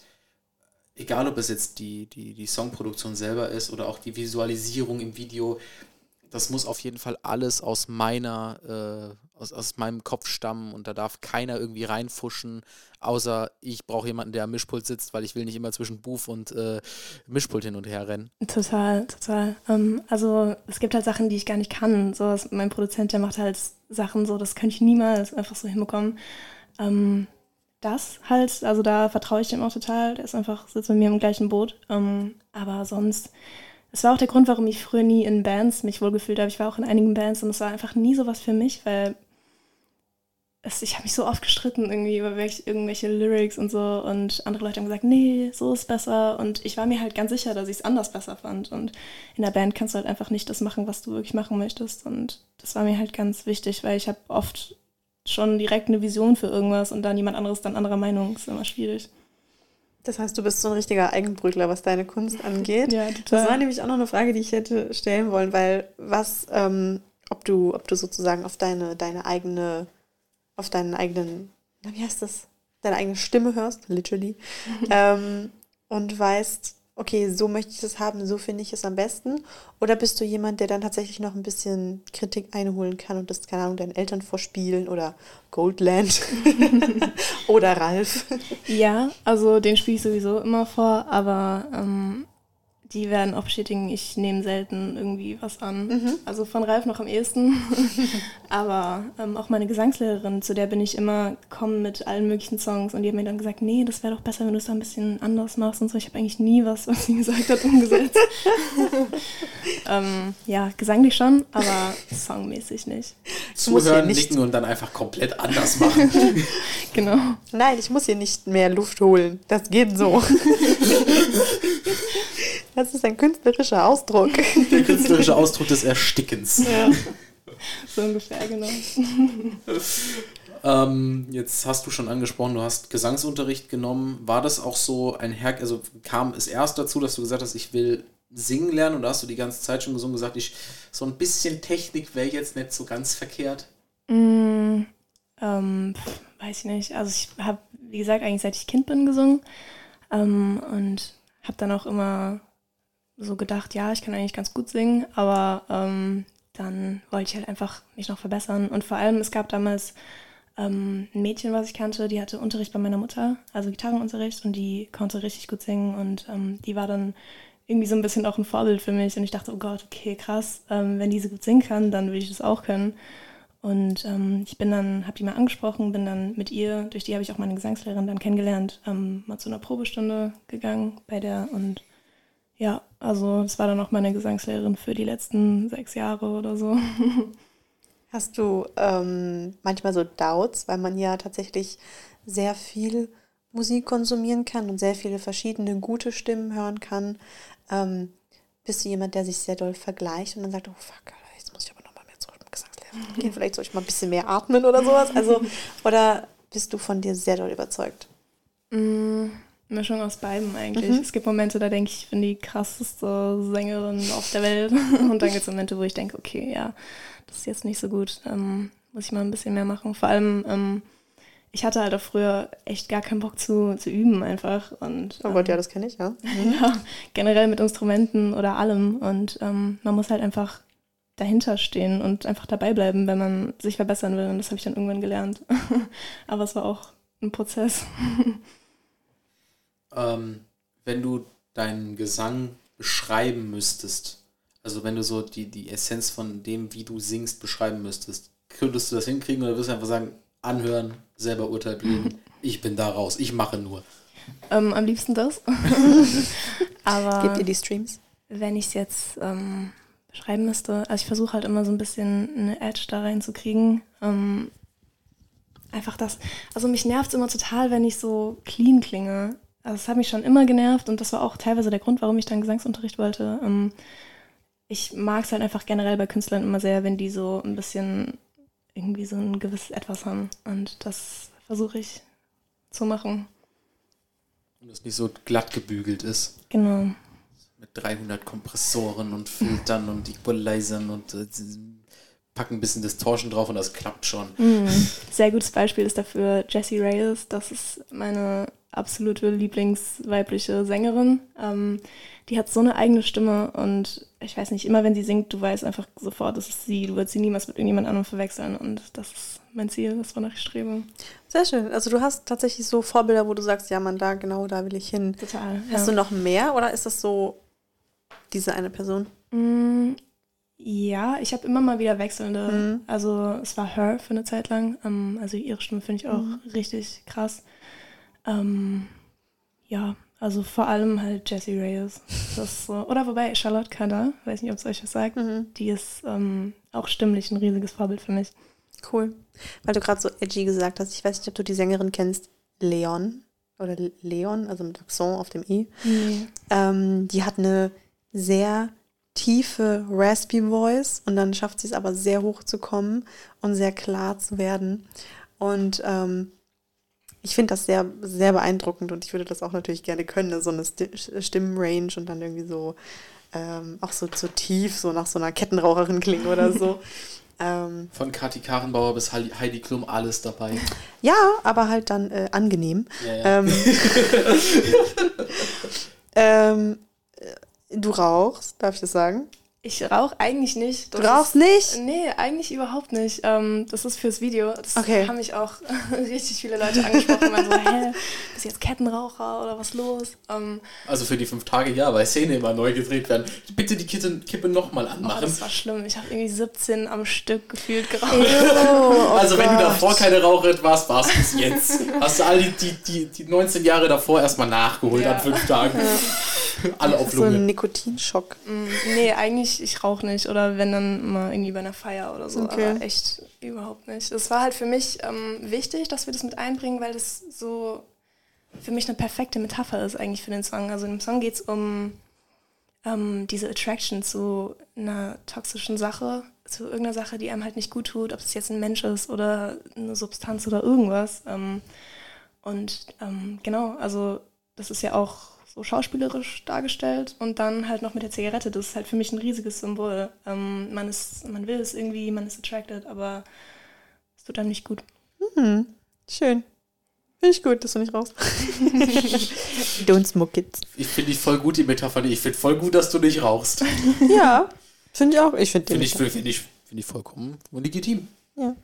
Speaker 3: egal ob es jetzt die, die, die Songproduktion selber ist oder auch die Visualisierung im Video, das muss auf jeden Fall alles aus meiner, äh, aus, aus meinem Kopf stammen und da darf keiner irgendwie reinfuschen, außer ich brauche jemanden, der am Mischpult sitzt, weil ich will nicht immer zwischen Booth und äh, Mischpult hin und her rennen.
Speaker 2: Total, total. Ähm, also es gibt halt Sachen, die ich gar nicht kann. So, mein Produzent, der macht halt Sachen so, das könnte ich niemals einfach so hinbekommen. Ähm, das halt, also da vertraue ich dem auch total. Der ist einfach, sitzt mit mir im gleichen Boot. Ähm, aber sonst, es war auch der Grund, warum ich früher nie in Bands mich wohlgefühlt habe. Ich war auch in einigen Bands und es war einfach nie sowas für mich, weil es, ich habe mich so oft gestritten irgendwie über welche, irgendwelche Lyrics und so und andere Leute haben gesagt, nee, so ist besser und ich war mir halt ganz sicher, dass ich es anders besser fand und in der Band kannst du halt einfach nicht das machen, was du wirklich machen möchtest und das war mir halt ganz wichtig, weil ich habe oft schon direkt eine Vision für irgendwas und dann jemand anderes dann anderer Meinung. Ist immer schwierig.
Speaker 1: Das heißt, du bist so ein richtiger Eigenbrötler, was deine Kunst angeht. ja, total. Das war nämlich auch noch eine Frage, die ich hätte stellen wollen, weil was, ähm, ob du, ob du sozusagen auf deine, deine eigene, auf deinen eigenen, na, wie heißt das? Deine eigene Stimme hörst, literally, ähm, und weißt, okay, so möchte ich es haben, so finde ich es am besten? Oder bist du jemand, der dann tatsächlich noch ein bisschen Kritik einholen kann und das, keine Ahnung, deinen Eltern vorspielen oder Goldland oder Ralf?
Speaker 2: Ja, also den spiele ich sowieso immer vor, aber ähm, die werden auch bestätigen, ich nehme selten irgendwie was an. Mhm. Also von Ralf noch am ehesten. Aber ähm, auch meine Gesangslehrerin, zu der bin ich immer gekommen mit allen möglichen Songs und die hat mir dann gesagt, nee, das wäre doch besser, wenn du es da ein bisschen anders machst und so. Ich habe eigentlich nie was, was sie gesagt hat, umgesetzt. ähm, ja, gesanglich schon, aber songmäßig nicht.
Speaker 3: Zuhören, nicht nicken und dann einfach komplett anders machen.
Speaker 2: genau.
Speaker 1: Nein, ich muss hier nicht mehr Luft holen. Das geht so. Das ist ein künstlerischer Ausdruck.
Speaker 3: Der künstlerische Ausdruck des Erstickens. Ja.
Speaker 2: So ungefähr, genau.
Speaker 3: Ähm, jetzt hast du schon angesprochen, du hast Gesangsunterricht genommen. War das auch so ein Herk, also kam es erst dazu, dass du gesagt hast, ich will singen lernen oder hast du die ganze Zeit schon gesungen gesagt, ich so ein bisschen Technik wäre jetzt nicht so ganz verkehrt?
Speaker 2: Mm, ähm, weiß ich nicht. Also ich habe, wie gesagt, eigentlich seit ich Kind bin gesungen ähm, und habe dann auch immer so gedacht, ja, ich kann eigentlich ganz gut singen, aber ähm, dann wollte ich halt einfach mich noch verbessern. Und vor allem, es gab damals ähm, ein Mädchen, was ich kannte, die hatte Unterricht bei meiner Mutter, also Gitarrenunterricht, und die konnte richtig gut singen. Und ähm, die war dann irgendwie so ein bisschen auch ein Vorbild für mich. Und ich dachte, oh Gott, okay, krass, ähm, wenn die so gut singen kann, dann will ich das auch können. Und ähm, ich bin dann, habe die mal angesprochen, bin dann mit ihr, durch die habe ich auch meine Gesangslehrerin dann kennengelernt, ähm, mal zu einer Probestunde gegangen bei der und ja, also es war dann auch meine Gesangslehrerin für die letzten sechs Jahre oder so.
Speaker 1: Hast du ähm, manchmal so Doubts, weil man ja tatsächlich sehr viel Musik konsumieren kann und sehr viele verschiedene gute Stimmen hören kann? Ähm, bist du jemand, der sich sehr doll vergleicht und dann sagt, oh fuck, jetzt muss ich aber nochmal mehr gehen, vielleicht soll ich mal ein bisschen mehr atmen oder sowas? Also, oder bist du von dir sehr doll überzeugt?
Speaker 2: Mm, Mischung aus beidem eigentlich. Mhm. Es gibt Momente, da denke ich, ich bin die krasseste Sängerin auf der Welt. Und dann gibt es Momente, wo ich denke, okay, ja, das ist jetzt nicht so gut. Ähm, muss ich mal ein bisschen mehr machen. Vor allem, ähm, ich hatte halt auch früher echt gar keinen Bock zu, zu üben einfach. Und,
Speaker 1: oh Gott, ähm, ja, das kenne ich, ja.
Speaker 2: Mhm. ja. Generell mit Instrumenten oder allem. Und ähm, man muss halt einfach dahinter stehen und einfach dabei bleiben, wenn man sich verbessern will. Und das habe ich dann irgendwann gelernt. Aber es war auch ein Prozess
Speaker 3: ähm, wenn du deinen Gesang beschreiben müsstest, also wenn du so die, die Essenz von dem, wie du singst, beschreiben müsstest, könntest du das hinkriegen oder wirst du einfach sagen, anhören, selber Urteil bilden, ich bin da raus, ich mache nur.
Speaker 2: Ähm, am liebsten das. Aber
Speaker 1: Gebt ihr die Streams?
Speaker 2: Wenn ich es jetzt ähm, beschreiben müsste, also ich versuche halt immer so ein bisschen eine Edge da reinzukriegen. Ähm, einfach das, also mich nervt es immer total, wenn ich so clean klinge. Also es hat mich schon immer genervt und das war auch teilweise der Grund, warum ich dann Gesangsunterricht wollte. Ähm, ich mag es halt einfach generell bei Künstlern immer sehr, wenn die so ein bisschen irgendwie so ein gewisses Etwas haben. Und das versuche ich zu machen.
Speaker 3: Und es nicht so glatt gebügelt ist.
Speaker 2: Genau.
Speaker 3: Mit 300 Kompressoren und Filtern und Equalizern und äh, packen ein bisschen Distortion drauf und das klappt schon.
Speaker 2: Mm, sehr gutes Beispiel ist dafür Jessie Reyes. Das ist meine absolute Lieblingsweibliche Sängerin. Ähm, die hat so eine eigene Stimme und ich weiß nicht, immer wenn sie singt, du weißt einfach sofort, das ist sie. Du wirst sie niemals mit irgendjemand anderem verwechseln und das ist mein Ziel, das wonach ich strebe.
Speaker 1: Sehr schön. Also du hast tatsächlich so Vorbilder, wo du sagst, ja man, da genau, da will ich hin.
Speaker 2: Total.
Speaker 1: Hast ja. du noch mehr oder ist das so diese eine Person?
Speaker 2: Mm, ja, ich habe immer mal wieder wechselnde. Mhm. Also es war Her für eine Zeit lang. Ähm, also ihre Stimme finde ich auch mhm. richtig krass. Ähm, ja, also vor allem halt Jessie Reyes. Das oder wobei Charlotte Kader, weiß nicht, ob es euch was sagt, mhm. die ist ähm, auch stimmlich ein riesiges Vorbild für mich.
Speaker 1: Cool. Weil du gerade so edgy gesagt hast, ich weiß nicht, ob du die Sängerin kennst, Leon oder Leon, also mit Accent auf dem I. Nee. Ähm, die hat eine sehr tiefe, raspy Voice und dann schafft sie es aber sehr hoch zu kommen und sehr klar zu werden. Und ähm, ich finde das sehr, sehr beeindruckend und ich würde das auch natürlich gerne können, so eine Stimmenrange und dann irgendwie so ähm, auch so zu tief, so nach so einer Kettenraucherin klingen oder so.
Speaker 3: ähm, Von Kati Karenbauer bis Heidi Klum alles dabei.
Speaker 1: Ja, aber halt dann äh, angenehm. Ja, ja. Ähm, ähm, Du rauchst, darf ich das sagen?
Speaker 2: Ich rauche eigentlich nicht.
Speaker 1: Das du rauchst ist, nicht?
Speaker 2: Nee, eigentlich überhaupt nicht. Ähm, das ist fürs Video. Das okay. haben mich auch richtig viele Leute angesprochen. und so, hä, bist du jetzt Kettenraucher oder was los? Ähm,
Speaker 3: also für die fünf Tage ja, weil Szene immer neu gedreht werden. Bitte die Kippe, Kippe nochmal anmachen. Oh,
Speaker 2: das war schlimm. Ich habe irgendwie 17 am Stück gefühlt geraucht.
Speaker 3: Oh, also wenn du davor keine Raucherin warst, warst du es jetzt. Hast du all die, die, die, die 19 Jahre davor erstmal nachgeholt ja. an fünf Tagen. Ja. Alle auf Lunge.
Speaker 1: So ein Nikotinschock.
Speaker 2: Mm, nee, eigentlich, ich rauche nicht. Oder wenn dann mal irgendwie bei einer Feier oder so. Okay. Aber echt überhaupt nicht. Es war halt für mich ähm, wichtig, dass wir das mit einbringen, weil das so für mich eine perfekte Metapher ist eigentlich für den Song. Also im Song geht es um ähm, diese Attraction zu einer toxischen Sache, zu irgendeiner Sache, die einem halt nicht gut tut, ob es jetzt ein Mensch ist oder eine Substanz oder irgendwas. Ähm, und ähm, genau, also das ist ja auch so schauspielerisch dargestellt und dann halt noch mit der Zigarette. Das ist halt für mich ein riesiges Symbol. Ähm, man, ist, man will es irgendwie, man ist attracted, aber es tut einem nicht gut.
Speaker 1: Mhm. Schön. Finde ich gut, dass du nicht rauchst. Don't smoke it.
Speaker 3: Ich finde ich voll gut, die Metapher. Ich finde voll gut, dass du nicht rauchst.
Speaker 1: ja, finde ich auch. Ich finde
Speaker 3: find ich, find ich, find ich vollkommen legitim.
Speaker 1: Ja.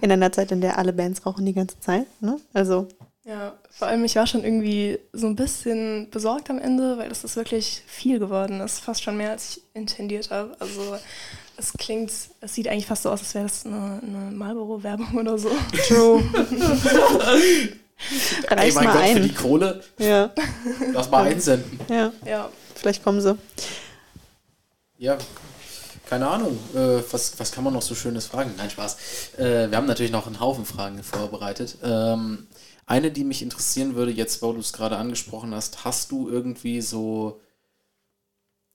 Speaker 1: In einer Zeit, in der alle Bands rauchen die ganze Zeit. Ne? Also
Speaker 2: ja, vor allem ich war schon irgendwie so ein bisschen besorgt am Ende, weil das ist wirklich viel geworden. Das ist fast schon mehr, als ich intendiert habe. Also es klingt, es sieht eigentlich fast so aus, als wäre das eine, eine Marlboro-Werbung oder so. True.
Speaker 3: Ey, mein Gott, ein. für die Kohle. Ja. Lass mal einsenden.
Speaker 1: Ja. ja. Vielleicht kommen sie.
Speaker 3: Ja, keine Ahnung. Äh, was, was kann man noch so Schönes fragen? Nein, Spaß. Äh, wir haben natürlich noch einen Haufen Fragen vorbereitet. Ähm, eine, die mich interessieren würde, jetzt, wo du es gerade angesprochen hast, hast du irgendwie so,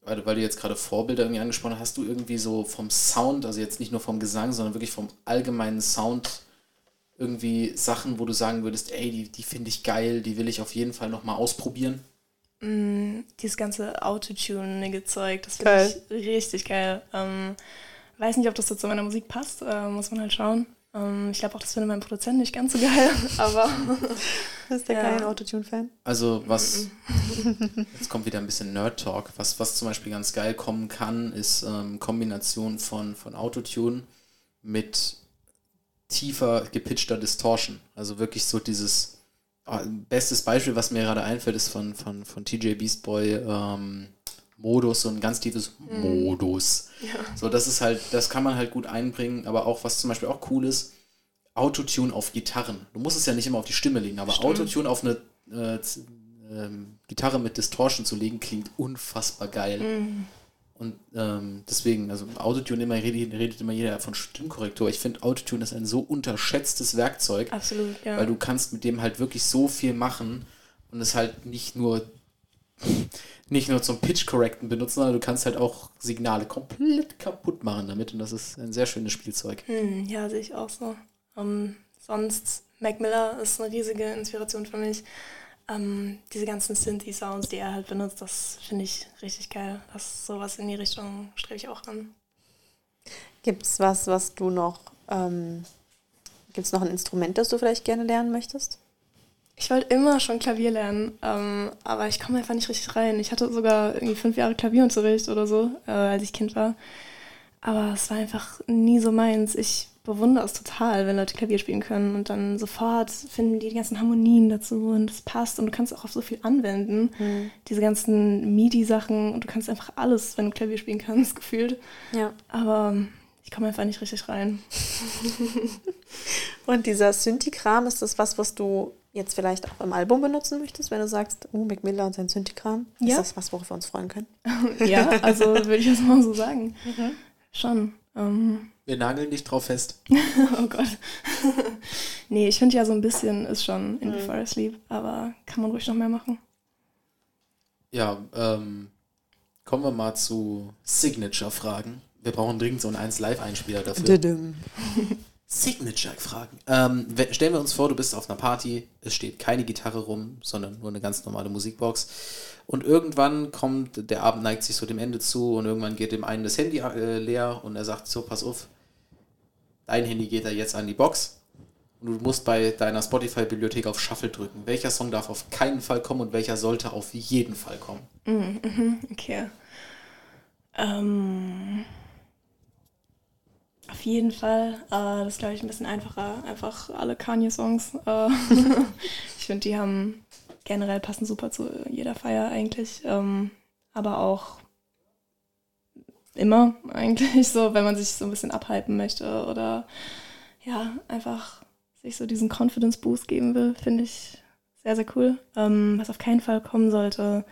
Speaker 3: weil, weil du jetzt gerade Vorbilder irgendwie angesprochen hast, hast du irgendwie so vom Sound, also jetzt nicht nur vom Gesang, sondern wirklich vom allgemeinen Sound irgendwie Sachen, wo du sagen würdest, ey, die, die finde ich geil, die will ich auf jeden Fall nochmal ausprobieren?
Speaker 2: Mm, dieses ganze Autotune-Zeug, das finde ich richtig geil. Ähm, weiß nicht, ob das so zu meiner Musik passt, äh, muss man halt schauen. Ähm, ich glaube auch, das findet mein Produzent nicht ganz so geil, aber.
Speaker 1: ist der ja. kein Autotune-Fan?
Speaker 3: Also, was. jetzt kommt wieder ein bisschen Nerd-Talk. Was, was zum Beispiel ganz geil kommen kann, ist ähm, Kombination von, von Autotune mit tiefer gepitchter Distortion. Also wirklich so dieses. Oh, bestes Beispiel, was mir gerade einfällt, ist von, von, von TJ Beastboy. Ähm, Modus, so ein ganz tiefes mhm. Modus. Ja. So, das ist halt, das kann man halt gut einbringen, aber auch, was zum Beispiel auch cool ist, Autotune auf Gitarren. Du musst es ja nicht immer auf die Stimme legen, aber Stimmt. Autotune auf eine äh, ähm, Gitarre mit Distortion zu legen, klingt unfassbar geil. Mhm. Und ähm, deswegen, also Autotune immer redet, redet immer jeder von Stimmkorrektur. Ich finde Autotune ist ein so unterschätztes Werkzeug.
Speaker 2: Absolut, ja.
Speaker 3: Weil du kannst mit dem halt wirklich so viel machen und es halt nicht nur nicht nur zum Pitch-Correcten benutzen, sondern du kannst halt auch Signale komplett kaputt machen damit und das ist ein sehr schönes Spielzeug.
Speaker 2: Hm, ja, sehe ich auch so. Um, sonst, Mac Miller ist eine riesige Inspiration für mich. Um, diese ganzen Synthi-Sounds, die er halt benutzt, das finde ich richtig geil. Das sowas in die Richtung strebe ich auch an.
Speaker 1: Gibt es was, was du noch, ähm, gibt es noch ein Instrument, das du vielleicht gerne lernen möchtest?
Speaker 2: Ich wollte immer schon Klavier lernen, ähm, aber ich komme einfach nicht richtig rein. Ich hatte sogar irgendwie fünf Jahre Klavierunterricht oder so, äh, als ich Kind war. Aber es war einfach nie so meins. Ich bewundere es total, wenn Leute Klavier spielen können und dann sofort finden die die ganzen Harmonien dazu und es passt und du kannst auch auf so viel anwenden. Mhm. Diese ganzen MIDI-Sachen und du kannst einfach alles, wenn du Klavier spielen kannst, gefühlt.
Speaker 1: Ja.
Speaker 2: Aber ich komme einfach nicht richtig rein.
Speaker 1: und dieser Synthi-Kram, ist das was, was du jetzt vielleicht auch im Album benutzen möchtest, wenn du sagst, oh, Mac Miller und sein Synthikram? Ja. Ist das was, worauf wir uns freuen können?
Speaker 2: ja, also würde ich das mal so sagen. Mhm. Schon. Ähm.
Speaker 3: Wir nageln dich drauf fest.
Speaker 2: oh Gott. nee, ich finde ja so ein bisschen ist schon in mhm. Before I Sleep, aber kann man ruhig noch mehr machen.
Speaker 3: Ja, ähm, kommen wir mal zu Signature-Fragen. Wir brauchen dringend so einen 1-Live-Einspieler dafür. Signature-Fragen. Ähm, stellen wir uns vor, du bist auf einer Party, es steht keine Gitarre rum, sondern nur eine ganz normale Musikbox. Und irgendwann kommt, der Abend neigt sich so dem Ende zu und irgendwann geht dem einen das Handy äh, leer und er sagt so, pass auf, dein Handy geht da jetzt an die Box und du musst bei deiner Spotify-Bibliothek auf Shuffle drücken. Welcher Song darf auf keinen Fall kommen und welcher sollte auf jeden Fall kommen?
Speaker 2: Mhm, mhm, okay. Ähm, auf jeden Fall. Äh, das ist, glaube ich, ein bisschen einfacher. Einfach alle Kanye-Songs. Äh, ich finde, die haben generell passen super zu jeder Feier eigentlich. Ähm, aber auch immer eigentlich so, wenn man sich so ein bisschen abhypen möchte oder ja, einfach sich so diesen Confidence Boost geben will, finde ich sehr, sehr cool. Ähm, was auf keinen Fall kommen sollte.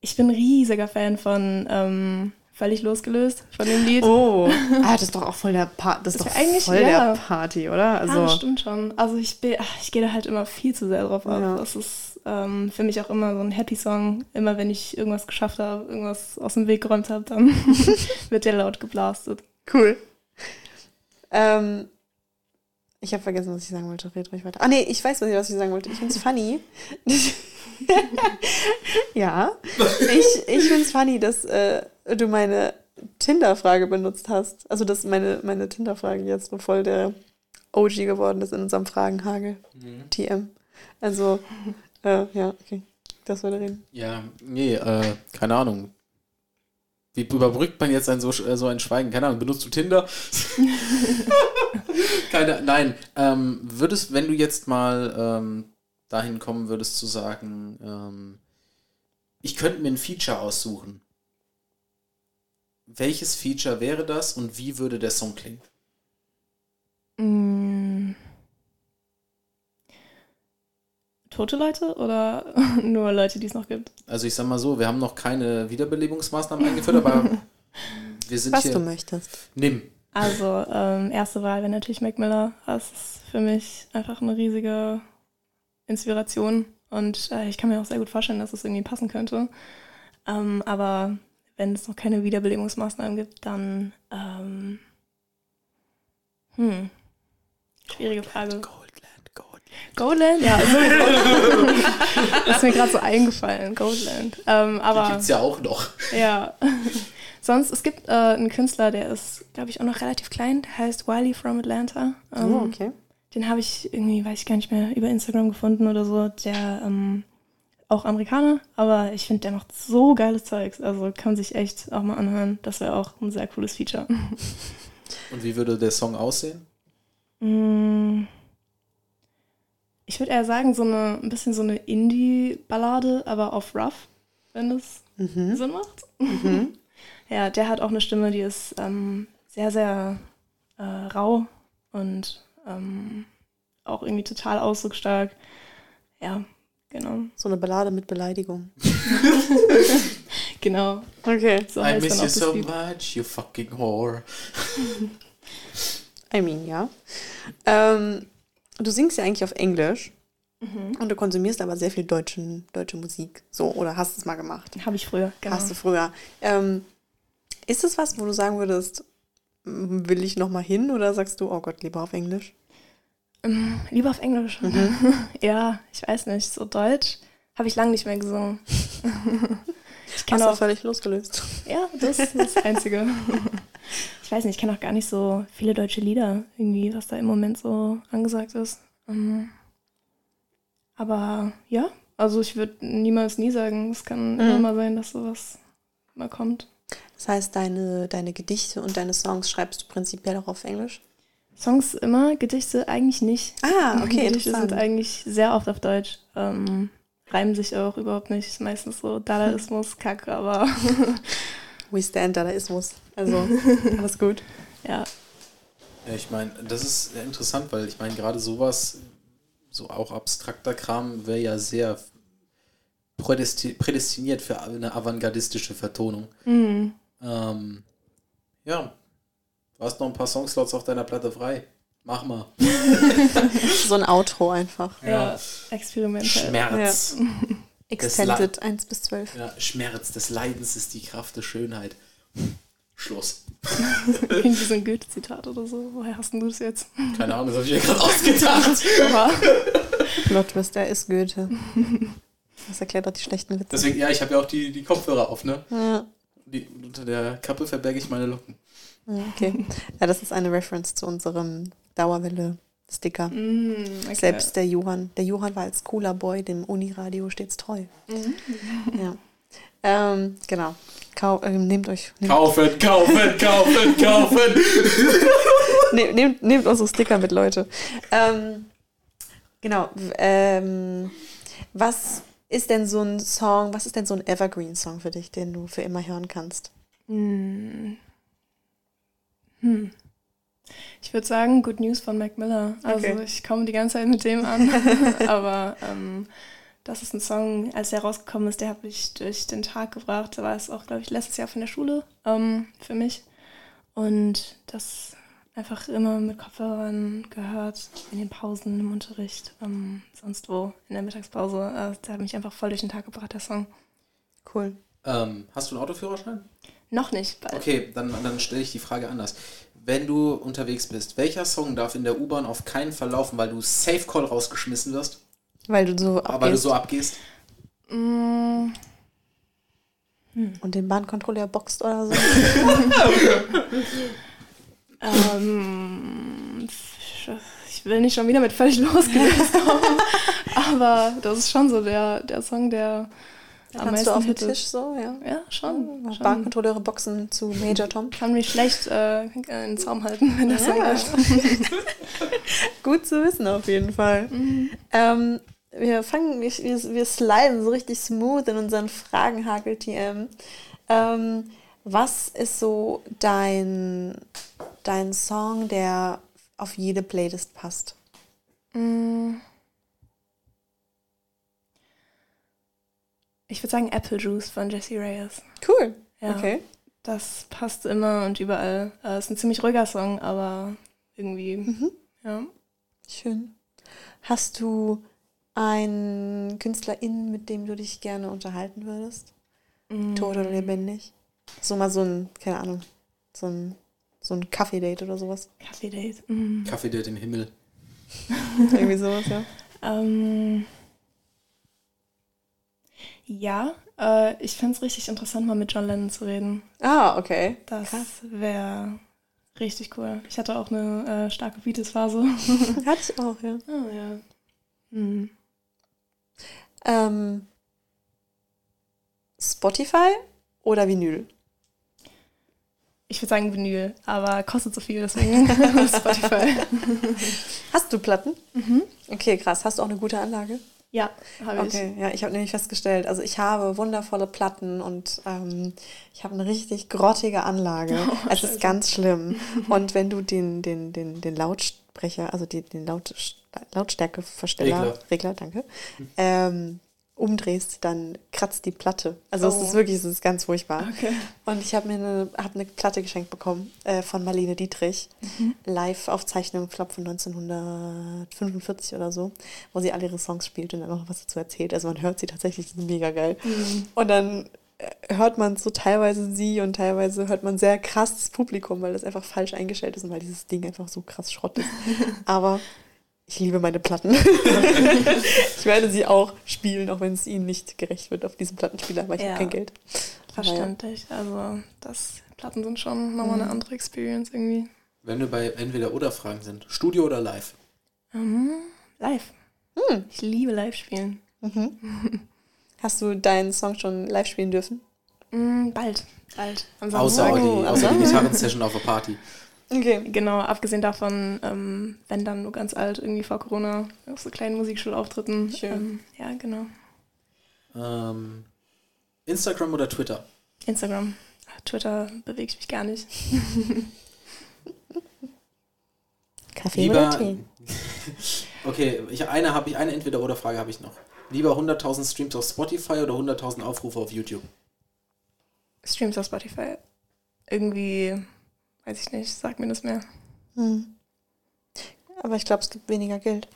Speaker 2: Ich bin riesiger Fan von ähm, völlig losgelöst von dem Lied.
Speaker 1: Oh, ah, das ist doch auch voll der, pa das ist das doch eigentlich, voll ja. der Party, oder?
Speaker 2: Also, ja, das stimmt schon. Also ich, ich gehe da halt immer viel zu sehr drauf ab. Ja. Das ist ähm, für mich auch immer so ein Happy-Song. Immer wenn ich irgendwas geschafft habe, irgendwas aus dem Weg geräumt habe, dann wird der laut geblastet.
Speaker 1: Cool. Ähm, ich habe vergessen, was ich sagen wollte. Red ruhig weiter. Ah, nee, ich weiß, was ich sagen wollte. Ich finde es funny. ja. Ich, ich finde es funny, dass äh, du meine Tinder-Frage benutzt hast. Also, dass meine, meine Tinder-Frage jetzt so voll der OG geworden ist in unserem Fragenhagel. Mhm. TM. Also, äh, ja, okay. Das würde reden.
Speaker 3: Ja, nee, äh, keine Ahnung. Wie überbrückt man jetzt ein so, äh, so ein Schweigen? Keine Ahnung, benutzt du Tinder? Keine, nein. Ähm, würdest, wenn du jetzt mal ähm, dahin kommen würdest zu sagen, ähm, ich könnte mir ein Feature aussuchen. Welches Feature wäre das und wie würde der Song klingen?
Speaker 2: Mm. Tote Leute oder nur Leute, die es noch gibt?
Speaker 3: Also ich sag mal so, wir haben noch keine Wiederbelebungsmaßnahmen eingeführt, aber wir sind
Speaker 1: Was
Speaker 3: hier.
Speaker 1: Was du möchtest.
Speaker 3: Nimm.
Speaker 2: Also ähm, erste Wahl wäre natürlich Mac Miller. Das ist für mich einfach eine riesige Inspiration und äh, ich kann mir auch sehr gut vorstellen, dass es irgendwie passen könnte. Ähm, aber wenn es noch keine Wiederbelebungsmaßnahmen gibt, dann ähm, hm, schwierige Frage. Goldland, Goldland. Ja. das ist mir gerade so eingefallen, Goldland. Ähm, aber,
Speaker 3: Die gibt's ja auch noch.
Speaker 2: Ja. Sonst, es gibt äh, einen Künstler, der ist, glaube ich, auch noch relativ klein, der heißt Wiley from Atlanta. Ähm,
Speaker 1: oh, okay.
Speaker 2: Den habe ich irgendwie, weiß ich gar nicht mehr, über Instagram gefunden oder so. Der ähm, auch Amerikaner, aber ich finde, der macht so geiles Zeugs. Also kann sich echt auch mal anhören. Das wäre auch ein sehr cooles Feature.
Speaker 3: Und wie würde der Song aussehen?
Speaker 2: Mm. Ich würde eher sagen, so eine, ein bisschen so eine Indie-Ballade, aber auf rough, wenn das mhm. Sinn macht. Mhm. Ja, der hat auch eine Stimme, die ist ähm, sehr, sehr äh, rau und ähm, auch irgendwie total ausdrucksstark. Ja, genau.
Speaker 1: So eine Ballade mit Beleidigung.
Speaker 2: genau.
Speaker 1: Okay.
Speaker 3: So I miss you so Lied. much, you fucking whore.
Speaker 1: I mean, ja. Ähm, du singst ja eigentlich auf Englisch. Mhm. Und du konsumierst aber sehr viel deutschen, deutsche Musik. So, oder hast es mal gemacht?
Speaker 2: Habe ich früher,
Speaker 1: genau. Hast du früher. Ähm, ist es was, wo du sagen würdest, will ich noch mal hin oder sagst du, oh Gott, lieber auf Englisch?
Speaker 2: Ähm, lieber auf Englisch. Mhm. ja, ich weiß nicht, so Deutsch habe ich lange nicht mehr gesungen.
Speaker 1: ich kenne auch völlig losgelöst.
Speaker 2: Ja, das ist das Einzige. ich weiß nicht, ich kenne auch gar nicht so viele deutsche Lieder irgendwie, was da im Moment so angesagt ist. Ähm, aber ja, also ich würde niemals nie sagen, es kann mhm. immer mal sein, dass sowas mal kommt.
Speaker 1: Das heißt, deine, deine Gedichte und deine Songs schreibst du prinzipiell auch auf Englisch?
Speaker 2: Songs immer, Gedichte eigentlich nicht.
Speaker 1: Ah, okay.
Speaker 2: Gedichte sind eigentlich sehr oft auf Deutsch. Ähm, reimen sich auch überhaupt nicht. Ist meistens so Dadaismus, Kack, aber.
Speaker 1: We stand Dadaismus. Also, alles gut.
Speaker 2: Ja.
Speaker 3: Ja, ich meine, das ist interessant, weil ich meine, gerade sowas, so auch abstrakter Kram, wäre ja sehr prädestiniert für eine avantgardistische Vertonung. Mhm. Ähm, ja, du hast noch ein paar Songslots auf deiner Platte frei. Mach mal.
Speaker 1: so ein Outro einfach.
Speaker 2: Ja, ja. experimentell.
Speaker 3: Schmerz. Ja.
Speaker 1: Extended 1 bis 12.
Speaker 3: Ja, Schmerz des Leidens ist die Kraft der Schönheit. Schluss.
Speaker 2: Irgendwie so ein Goethe-Zitat oder so. Woher hast du das jetzt?
Speaker 3: Keine Ahnung, das habe ich mir gerade ausgedacht.
Speaker 1: Plot Twist, der ist Goethe. Das erklärt auch die schlechten Witze.
Speaker 3: Deswegen, ja, ich habe ja auch die, die Kopfhörer auf, ne?
Speaker 1: Ja.
Speaker 3: Die, unter der Kappe verberge ich meine Locken.
Speaker 1: Okay. Ja, das ist eine Reference zu unserem Dauerwelle Sticker. Mm, okay. Selbst der Johann. Der Johann war als cooler Boy dem Uniradio stets treu. Mhm. Ja. Ähm, genau. Kau äh, nehmt euch. Nehmt
Speaker 3: kaufen, kaufen, kaufen, kaufen.
Speaker 1: ne, nehmt, nehmt unsere Sticker mit, Leute. Ähm, genau. Ähm, was ist denn so ein Song, was ist denn so ein Evergreen-Song für dich, den du für immer hören kannst?
Speaker 2: Hm. hm. Ich würde sagen, Good News von Mac Miller. Also okay. ich komme die ganze Zeit mit dem an. Aber ähm, das ist ein Song, als der rausgekommen ist, der habe ich durch den Tag gebracht. Da war es auch, glaube ich, letztes Jahr von der Schule ähm, für mich. Und das einfach immer mit Kopfhörern gehört, in den Pausen, im Unterricht, ähm, sonst wo, in der Mittagspause. Äh, der hat mich einfach voll durch den Tag gebracht, der Song.
Speaker 1: Cool.
Speaker 3: Ähm, hast du einen Autoführerschein?
Speaker 2: Noch nicht.
Speaker 3: Bald. Okay, dann, dann stelle ich die Frage anders. Wenn du unterwegs bist, welcher Song darf in der U-Bahn auf keinen Fall laufen, weil du Safe Call rausgeschmissen wirst?
Speaker 1: Weil du so
Speaker 3: abgehst. Weil du so abgehst? Mm.
Speaker 1: Hm. Und den Bahnkontrolleur boxt oder so?
Speaker 2: ähm, ich will nicht schon wieder mit völlig losgelöst kommen, aber das ist schon so der, der Song, der
Speaker 1: am Kannst du auf dem Tisch so, ja?
Speaker 2: Ja, schon.
Speaker 1: Ja, Bahnkontrolleure boxen zu Major Tom.
Speaker 2: Kann mich schlecht äh, in den Zaum halten, wenn das
Speaker 1: ja. so Gut zu wissen auf jeden Fall. Mhm. Ähm, wir fangen, wir, wir sliden so richtig smooth in unseren Fragenhakel-TM. Ähm, was ist so dein, dein Song, der auf jede Playlist passt?
Speaker 2: Mm. Ich würde sagen Apple Juice von Jesse Reyes.
Speaker 1: Cool.
Speaker 2: Ja,
Speaker 1: okay.
Speaker 2: Das passt immer und überall. Äh, ist ein ziemlich ruhiger Song, aber irgendwie, mhm. ja.
Speaker 1: Schön. Hast du einen Künstlerin, mit dem du dich gerne unterhalten würdest? Mm. Tot oder lebendig? So mal so ein, keine Ahnung, so ein, so ein Kaffee-Date oder sowas.
Speaker 2: Kaffee-Date.
Speaker 3: Mm. Kaffee-Date im Himmel.
Speaker 1: Irgendwie sowas, ja.
Speaker 2: Ähm, ja, äh, ich fände es richtig interessant, mal mit John Lennon zu reden.
Speaker 1: Ah, okay.
Speaker 2: Das wäre richtig cool. Ich hatte auch eine äh, starke Beatles-Phase.
Speaker 1: hatte ich auch, ja.
Speaker 2: Oh, ja. Mhm.
Speaker 1: Ähm, Spotify oder Vinyl?
Speaker 2: Ich würde sagen Vinyl, aber kostet so viel, deswegen Spotify.
Speaker 1: Hast du Platten?
Speaker 2: Mhm.
Speaker 1: Okay, krass. Hast du auch eine gute Anlage?
Speaker 2: Ja, habe
Speaker 1: ich. Okay, ja, ich habe nämlich festgestellt, also ich habe wundervolle Platten und ähm, ich habe eine richtig grottige Anlage. Oh, es ist ganz schlimm. Und wenn du den, den, den, den Lautsprecher, also die, den Laut, Lautstärkeversteller, Regler, Regler danke, ähm, umdrehst, dann kratzt die Platte. Also oh. es ist wirklich, es ist ganz furchtbar.
Speaker 2: Okay.
Speaker 1: Und ich habe mir eine, hab eine Platte geschenkt bekommen äh, von Marlene Dietrich, mhm. Live-Aufzeichnung, ich glaube von 1945 oder so, wo sie alle ihre Songs spielt und dann noch was dazu erzählt. Also man hört sie tatsächlich, das ist mega geil. Mhm. Und dann äh, hört man so teilweise sie und teilweise hört man sehr krass das Publikum, weil das einfach falsch eingestellt ist und weil dieses Ding einfach so krass Schrott ist. Aber ich liebe meine Platten. ich werde sie auch spielen, auch wenn es ihnen nicht gerecht wird auf diesem Plattenspieler, weil ich ja. habe kein Geld.
Speaker 2: Verständlich. Ja. Also das Platten sind schon nochmal mhm. eine andere Experience irgendwie.
Speaker 3: Wenn wir bei entweder oder Fragen sind, Studio oder live?
Speaker 2: Mhm. Live.
Speaker 1: Mhm.
Speaker 2: Ich liebe live spielen.
Speaker 1: Mhm. Hast du deinen Song schon live spielen dürfen?
Speaker 2: Mhm, bald. Bald.
Speaker 3: Außer, die, außer die Gitarrensession auf der Party.
Speaker 2: Okay. Genau, abgesehen davon, ähm, wenn dann nur ganz alt, irgendwie vor Corona, auf so kleinen Musikschulauftritten.
Speaker 1: Schön.
Speaker 2: Ähm, ja, genau.
Speaker 3: Ähm, Instagram oder Twitter?
Speaker 2: Instagram. Twitter bewege ich mich gar nicht.
Speaker 1: Kaffee Lieber, oder Tee?
Speaker 3: okay, ich, eine habe ich, eine Entweder-Oder-Frage habe ich noch. Lieber 100.000 Streams auf Spotify oder 100.000 Aufrufe auf YouTube?
Speaker 2: Streams auf Spotify. Irgendwie Weiß ich nicht, sag mir das mehr.
Speaker 1: Hm. Aber ich glaube, es gibt weniger Geld.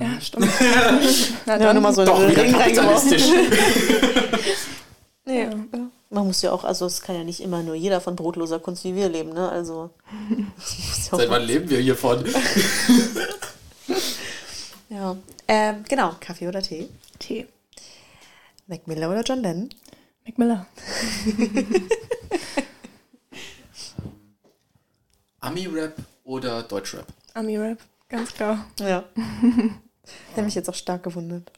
Speaker 2: Ja, hm. stimmt.
Speaker 1: Na, dann nochmal so
Speaker 3: Doch, Ring kapitalistisch.
Speaker 1: nee, ja. Man muss ja auch, also es kann ja nicht immer nur jeder von brotloser Kunst wie wir leben, ne? Also.
Speaker 3: Ja Seit wann leben wir hiervon?
Speaker 1: ja. Ähm, genau, Kaffee oder Tee?
Speaker 2: Tee.
Speaker 1: Mac Miller oder John Lennon?
Speaker 2: Mac Miller.
Speaker 3: Ami-Rap oder Deutschrap?
Speaker 2: Ami-Rap. Ganz klar.
Speaker 1: Ja. Hätte mich jetzt auch stark gewundert.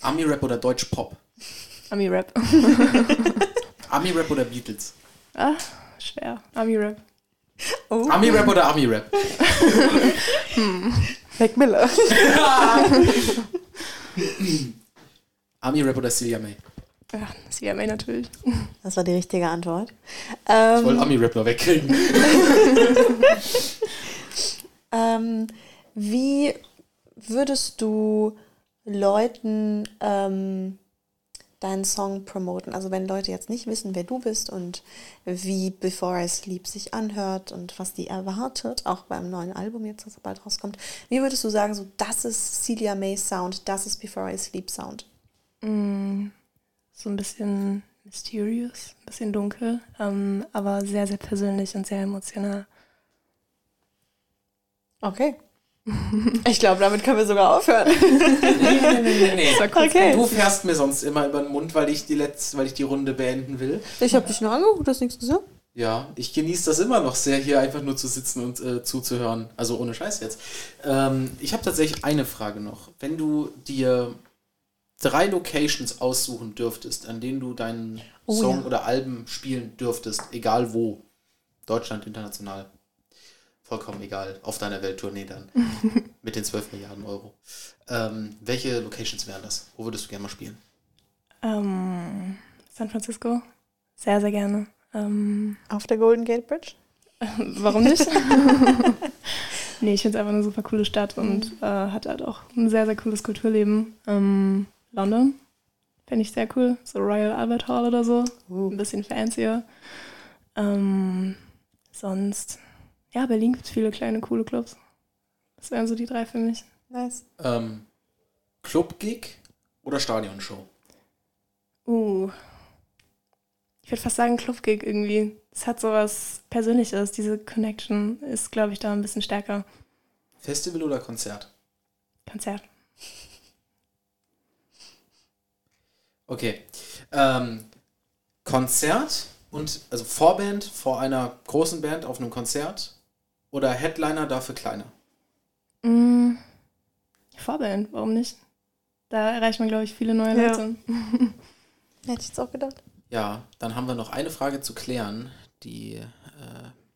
Speaker 3: Ami-Rap oder Deutsch-Pop?
Speaker 2: Ami-Rap.
Speaker 3: Ami-Rap oder Beatles?
Speaker 2: Ah, schwer. Ami-Rap.
Speaker 1: Oh.
Speaker 3: Ami-Rap oder Ami-Rap?
Speaker 1: Mac Miller.
Speaker 3: Ami-Rap oder Celia May?
Speaker 2: Ja, CMA natürlich.
Speaker 1: Das war die richtige Antwort.
Speaker 3: Ich wollte
Speaker 1: Ähm,
Speaker 3: Ami-Rap noch wegkriegen.
Speaker 1: ähm, wie würdest du Leuten ähm, deinen Song promoten? Also wenn Leute jetzt nicht wissen, wer du bist und wie Before I Sleep sich anhört und was die erwartet, auch beim neuen Album jetzt, das bald rauskommt, wie würdest du sagen, so das ist Celia May's Sound, das ist Before I Sleep Sound?
Speaker 2: Mm, so ein bisschen mysterious, ein bisschen dunkel, ähm, aber sehr, sehr persönlich und sehr emotional.
Speaker 1: Okay. Ich glaube, damit können wir sogar aufhören.
Speaker 3: Nee, nee, nee, nee.
Speaker 1: Okay.
Speaker 3: Du fährst mir sonst immer über den Mund, weil ich die letzte, weil ich die Runde beenden will.
Speaker 1: Ich habe dich nur angeguckt, hast nichts gesagt.
Speaker 3: Ja, ich genieße das immer noch sehr, hier einfach nur zu sitzen und äh, zuzuhören. Also ohne Scheiß jetzt. Ähm, ich habe tatsächlich eine Frage noch. Wenn du dir drei Locations aussuchen dürftest, an denen du deinen
Speaker 1: Oh
Speaker 3: Song
Speaker 1: ja.
Speaker 3: oder Alben spielen dürftest, egal wo, Deutschland, international, vollkommen egal, auf deiner Welttournee dann, mit den 12 Milliarden Euro. Ähm, welche Locations wären das? Wo würdest du gerne mal spielen?
Speaker 2: Ähm, San Francisco, sehr, sehr gerne. Ähm,
Speaker 1: Auf der Golden Gate Bridge?
Speaker 2: warum nicht? nee, ich finde es einfach eine super coole Stadt und äh, hat halt auch ein sehr, sehr cooles Kulturleben. Ähm, London fände ich sehr cool. So Royal Albert Hall oder so. Ein bisschen fancier. Ähm, sonst, ja, Berlin gibt es viele kleine, coole Clubs. Das wären so die drei für mich.
Speaker 1: Nice.
Speaker 3: Ähm, Club-Gig oder Stadionshow?
Speaker 2: Uh. Ich würde fast sagen Clubgig irgendwie. Es hat sowas Persönliches. Diese Connection ist, glaube ich, da ein bisschen stärker.
Speaker 3: Festival oder Konzert?
Speaker 2: Konzert.
Speaker 3: Okay. Ähm, Konzert und also Vorband vor einer großen Band auf einem Konzert oder Headliner dafür kleiner?
Speaker 2: Mm. Vorband, warum nicht? Da erreicht man, glaube ich, viele neue
Speaker 1: Ja.
Speaker 2: Leute.
Speaker 1: Hätte ich jetzt auch gedacht.
Speaker 3: Ja, dann haben wir noch eine Frage zu klären, die äh,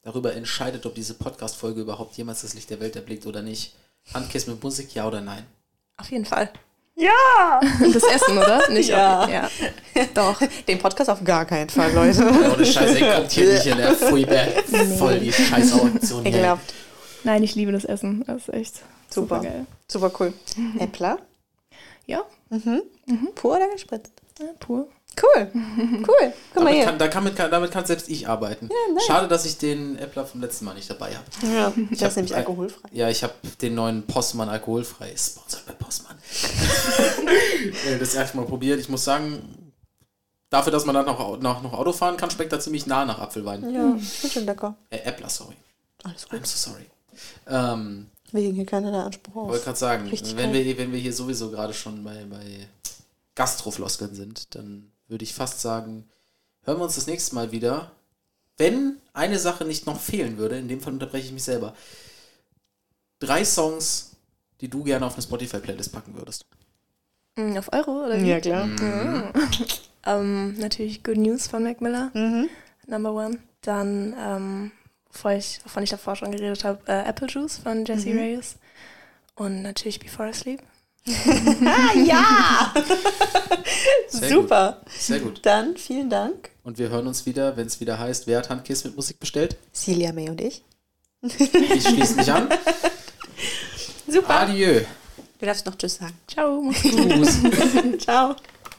Speaker 3: darüber entscheidet, ob diese Podcast-Folge überhaupt jemals das Licht der Welt erblickt oder nicht. Handkiss mit Musik, ja oder nein?
Speaker 2: Auf jeden Fall.
Speaker 1: Ja!
Speaker 2: Das Essen, oder? Nicht
Speaker 1: Ja.
Speaker 2: auf- ja. Doch.
Speaker 1: Den Podcast auf gar keinen Fall, Leute.
Speaker 3: Ohne Scheiße, ihr kommt hier nicht in der Fuibe. Voll die Scheißauktion hier.
Speaker 1: Ekelhaft.
Speaker 2: Nein, ich liebe das Essen. Das ist echt
Speaker 1: Super.
Speaker 2: super geil.
Speaker 1: Super cool. Äppler?
Speaker 2: Ja,
Speaker 1: Pur oder gespritzt?
Speaker 2: ja, pur.
Speaker 1: Cool. Cool. Guck mal
Speaker 3: Damit
Speaker 1: hier.
Speaker 3: kann, da kann, mit, kann, damit kann selbst ich arbeiten. Schade, dass ich den Äppler vom letzten Mal nicht dabei habe.
Speaker 1: Ja, das
Speaker 3: hab
Speaker 1: ist nämlich alkoholfrei.
Speaker 3: Ja, ich habe den neuen Postmann alkoholfrei. Sponsored bei Postmann. Das erste Mal probiert. Ich muss sagen, dafür, dass man dann noch, noch, noch Auto fahren kann, schmeckt er ziemlich nah nach Apfelwein.
Speaker 1: Ja, ist schon lecker.
Speaker 3: Äh, Äppler, sorry.
Speaker 1: Alles gut.
Speaker 3: I'm so sorry. Ähm,
Speaker 1: Wegen hier keiner der Anspruch
Speaker 3: wollte
Speaker 1: auf.
Speaker 3: gerade sagen,
Speaker 1: Richtig
Speaker 3: wenn
Speaker 1: geil.
Speaker 3: wir, wenn wir hier sowieso gerade schon bei, bei Gastrofloskeln sind, dann würde ich fast sagen, hören wir uns das nächste Mal wieder. Wenn eine Sache nicht noch fehlen würde, in dem Fall unterbreche ich mich selber. Drei Songs, die du gerne auf eine Spotify-Playlist packen würdest.
Speaker 2: Mm, Auf Euro, oder wie?
Speaker 1: Ja, klar.
Speaker 2: Ähm, natürlich Good News von Mac Miller,
Speaker 1: Mhm.
Speaker 2: Number One. Dann, ähm, bevor ich, wovon ich davor schon geredet habe, äh, Apple Juice von Jesse Reyes. Und natürlich Before I Sleep.
Speaker 1: Ah, ja!
Speaker 3: Sehr
Speaker 1: Super.
Speaker 3: Gut. Sehr gut.
Speaker 1: Dann vielen Dank.
Speaker 3: Und wir hören uns wieder, wenn es wieder heißt, wer hat Handkiss mit Musik bestellt?
Speaker 1: Celia May und ich.
Speaker 3: Ich schließe mich an.
Speaker 1: Super.
Speaker 3: Adieu.
Speaker 1: Du darfst noch Tschüss sagen.
Speaker 2: Ciao.
Speaker 3: Tschüss.
Speaker 1: Ciao.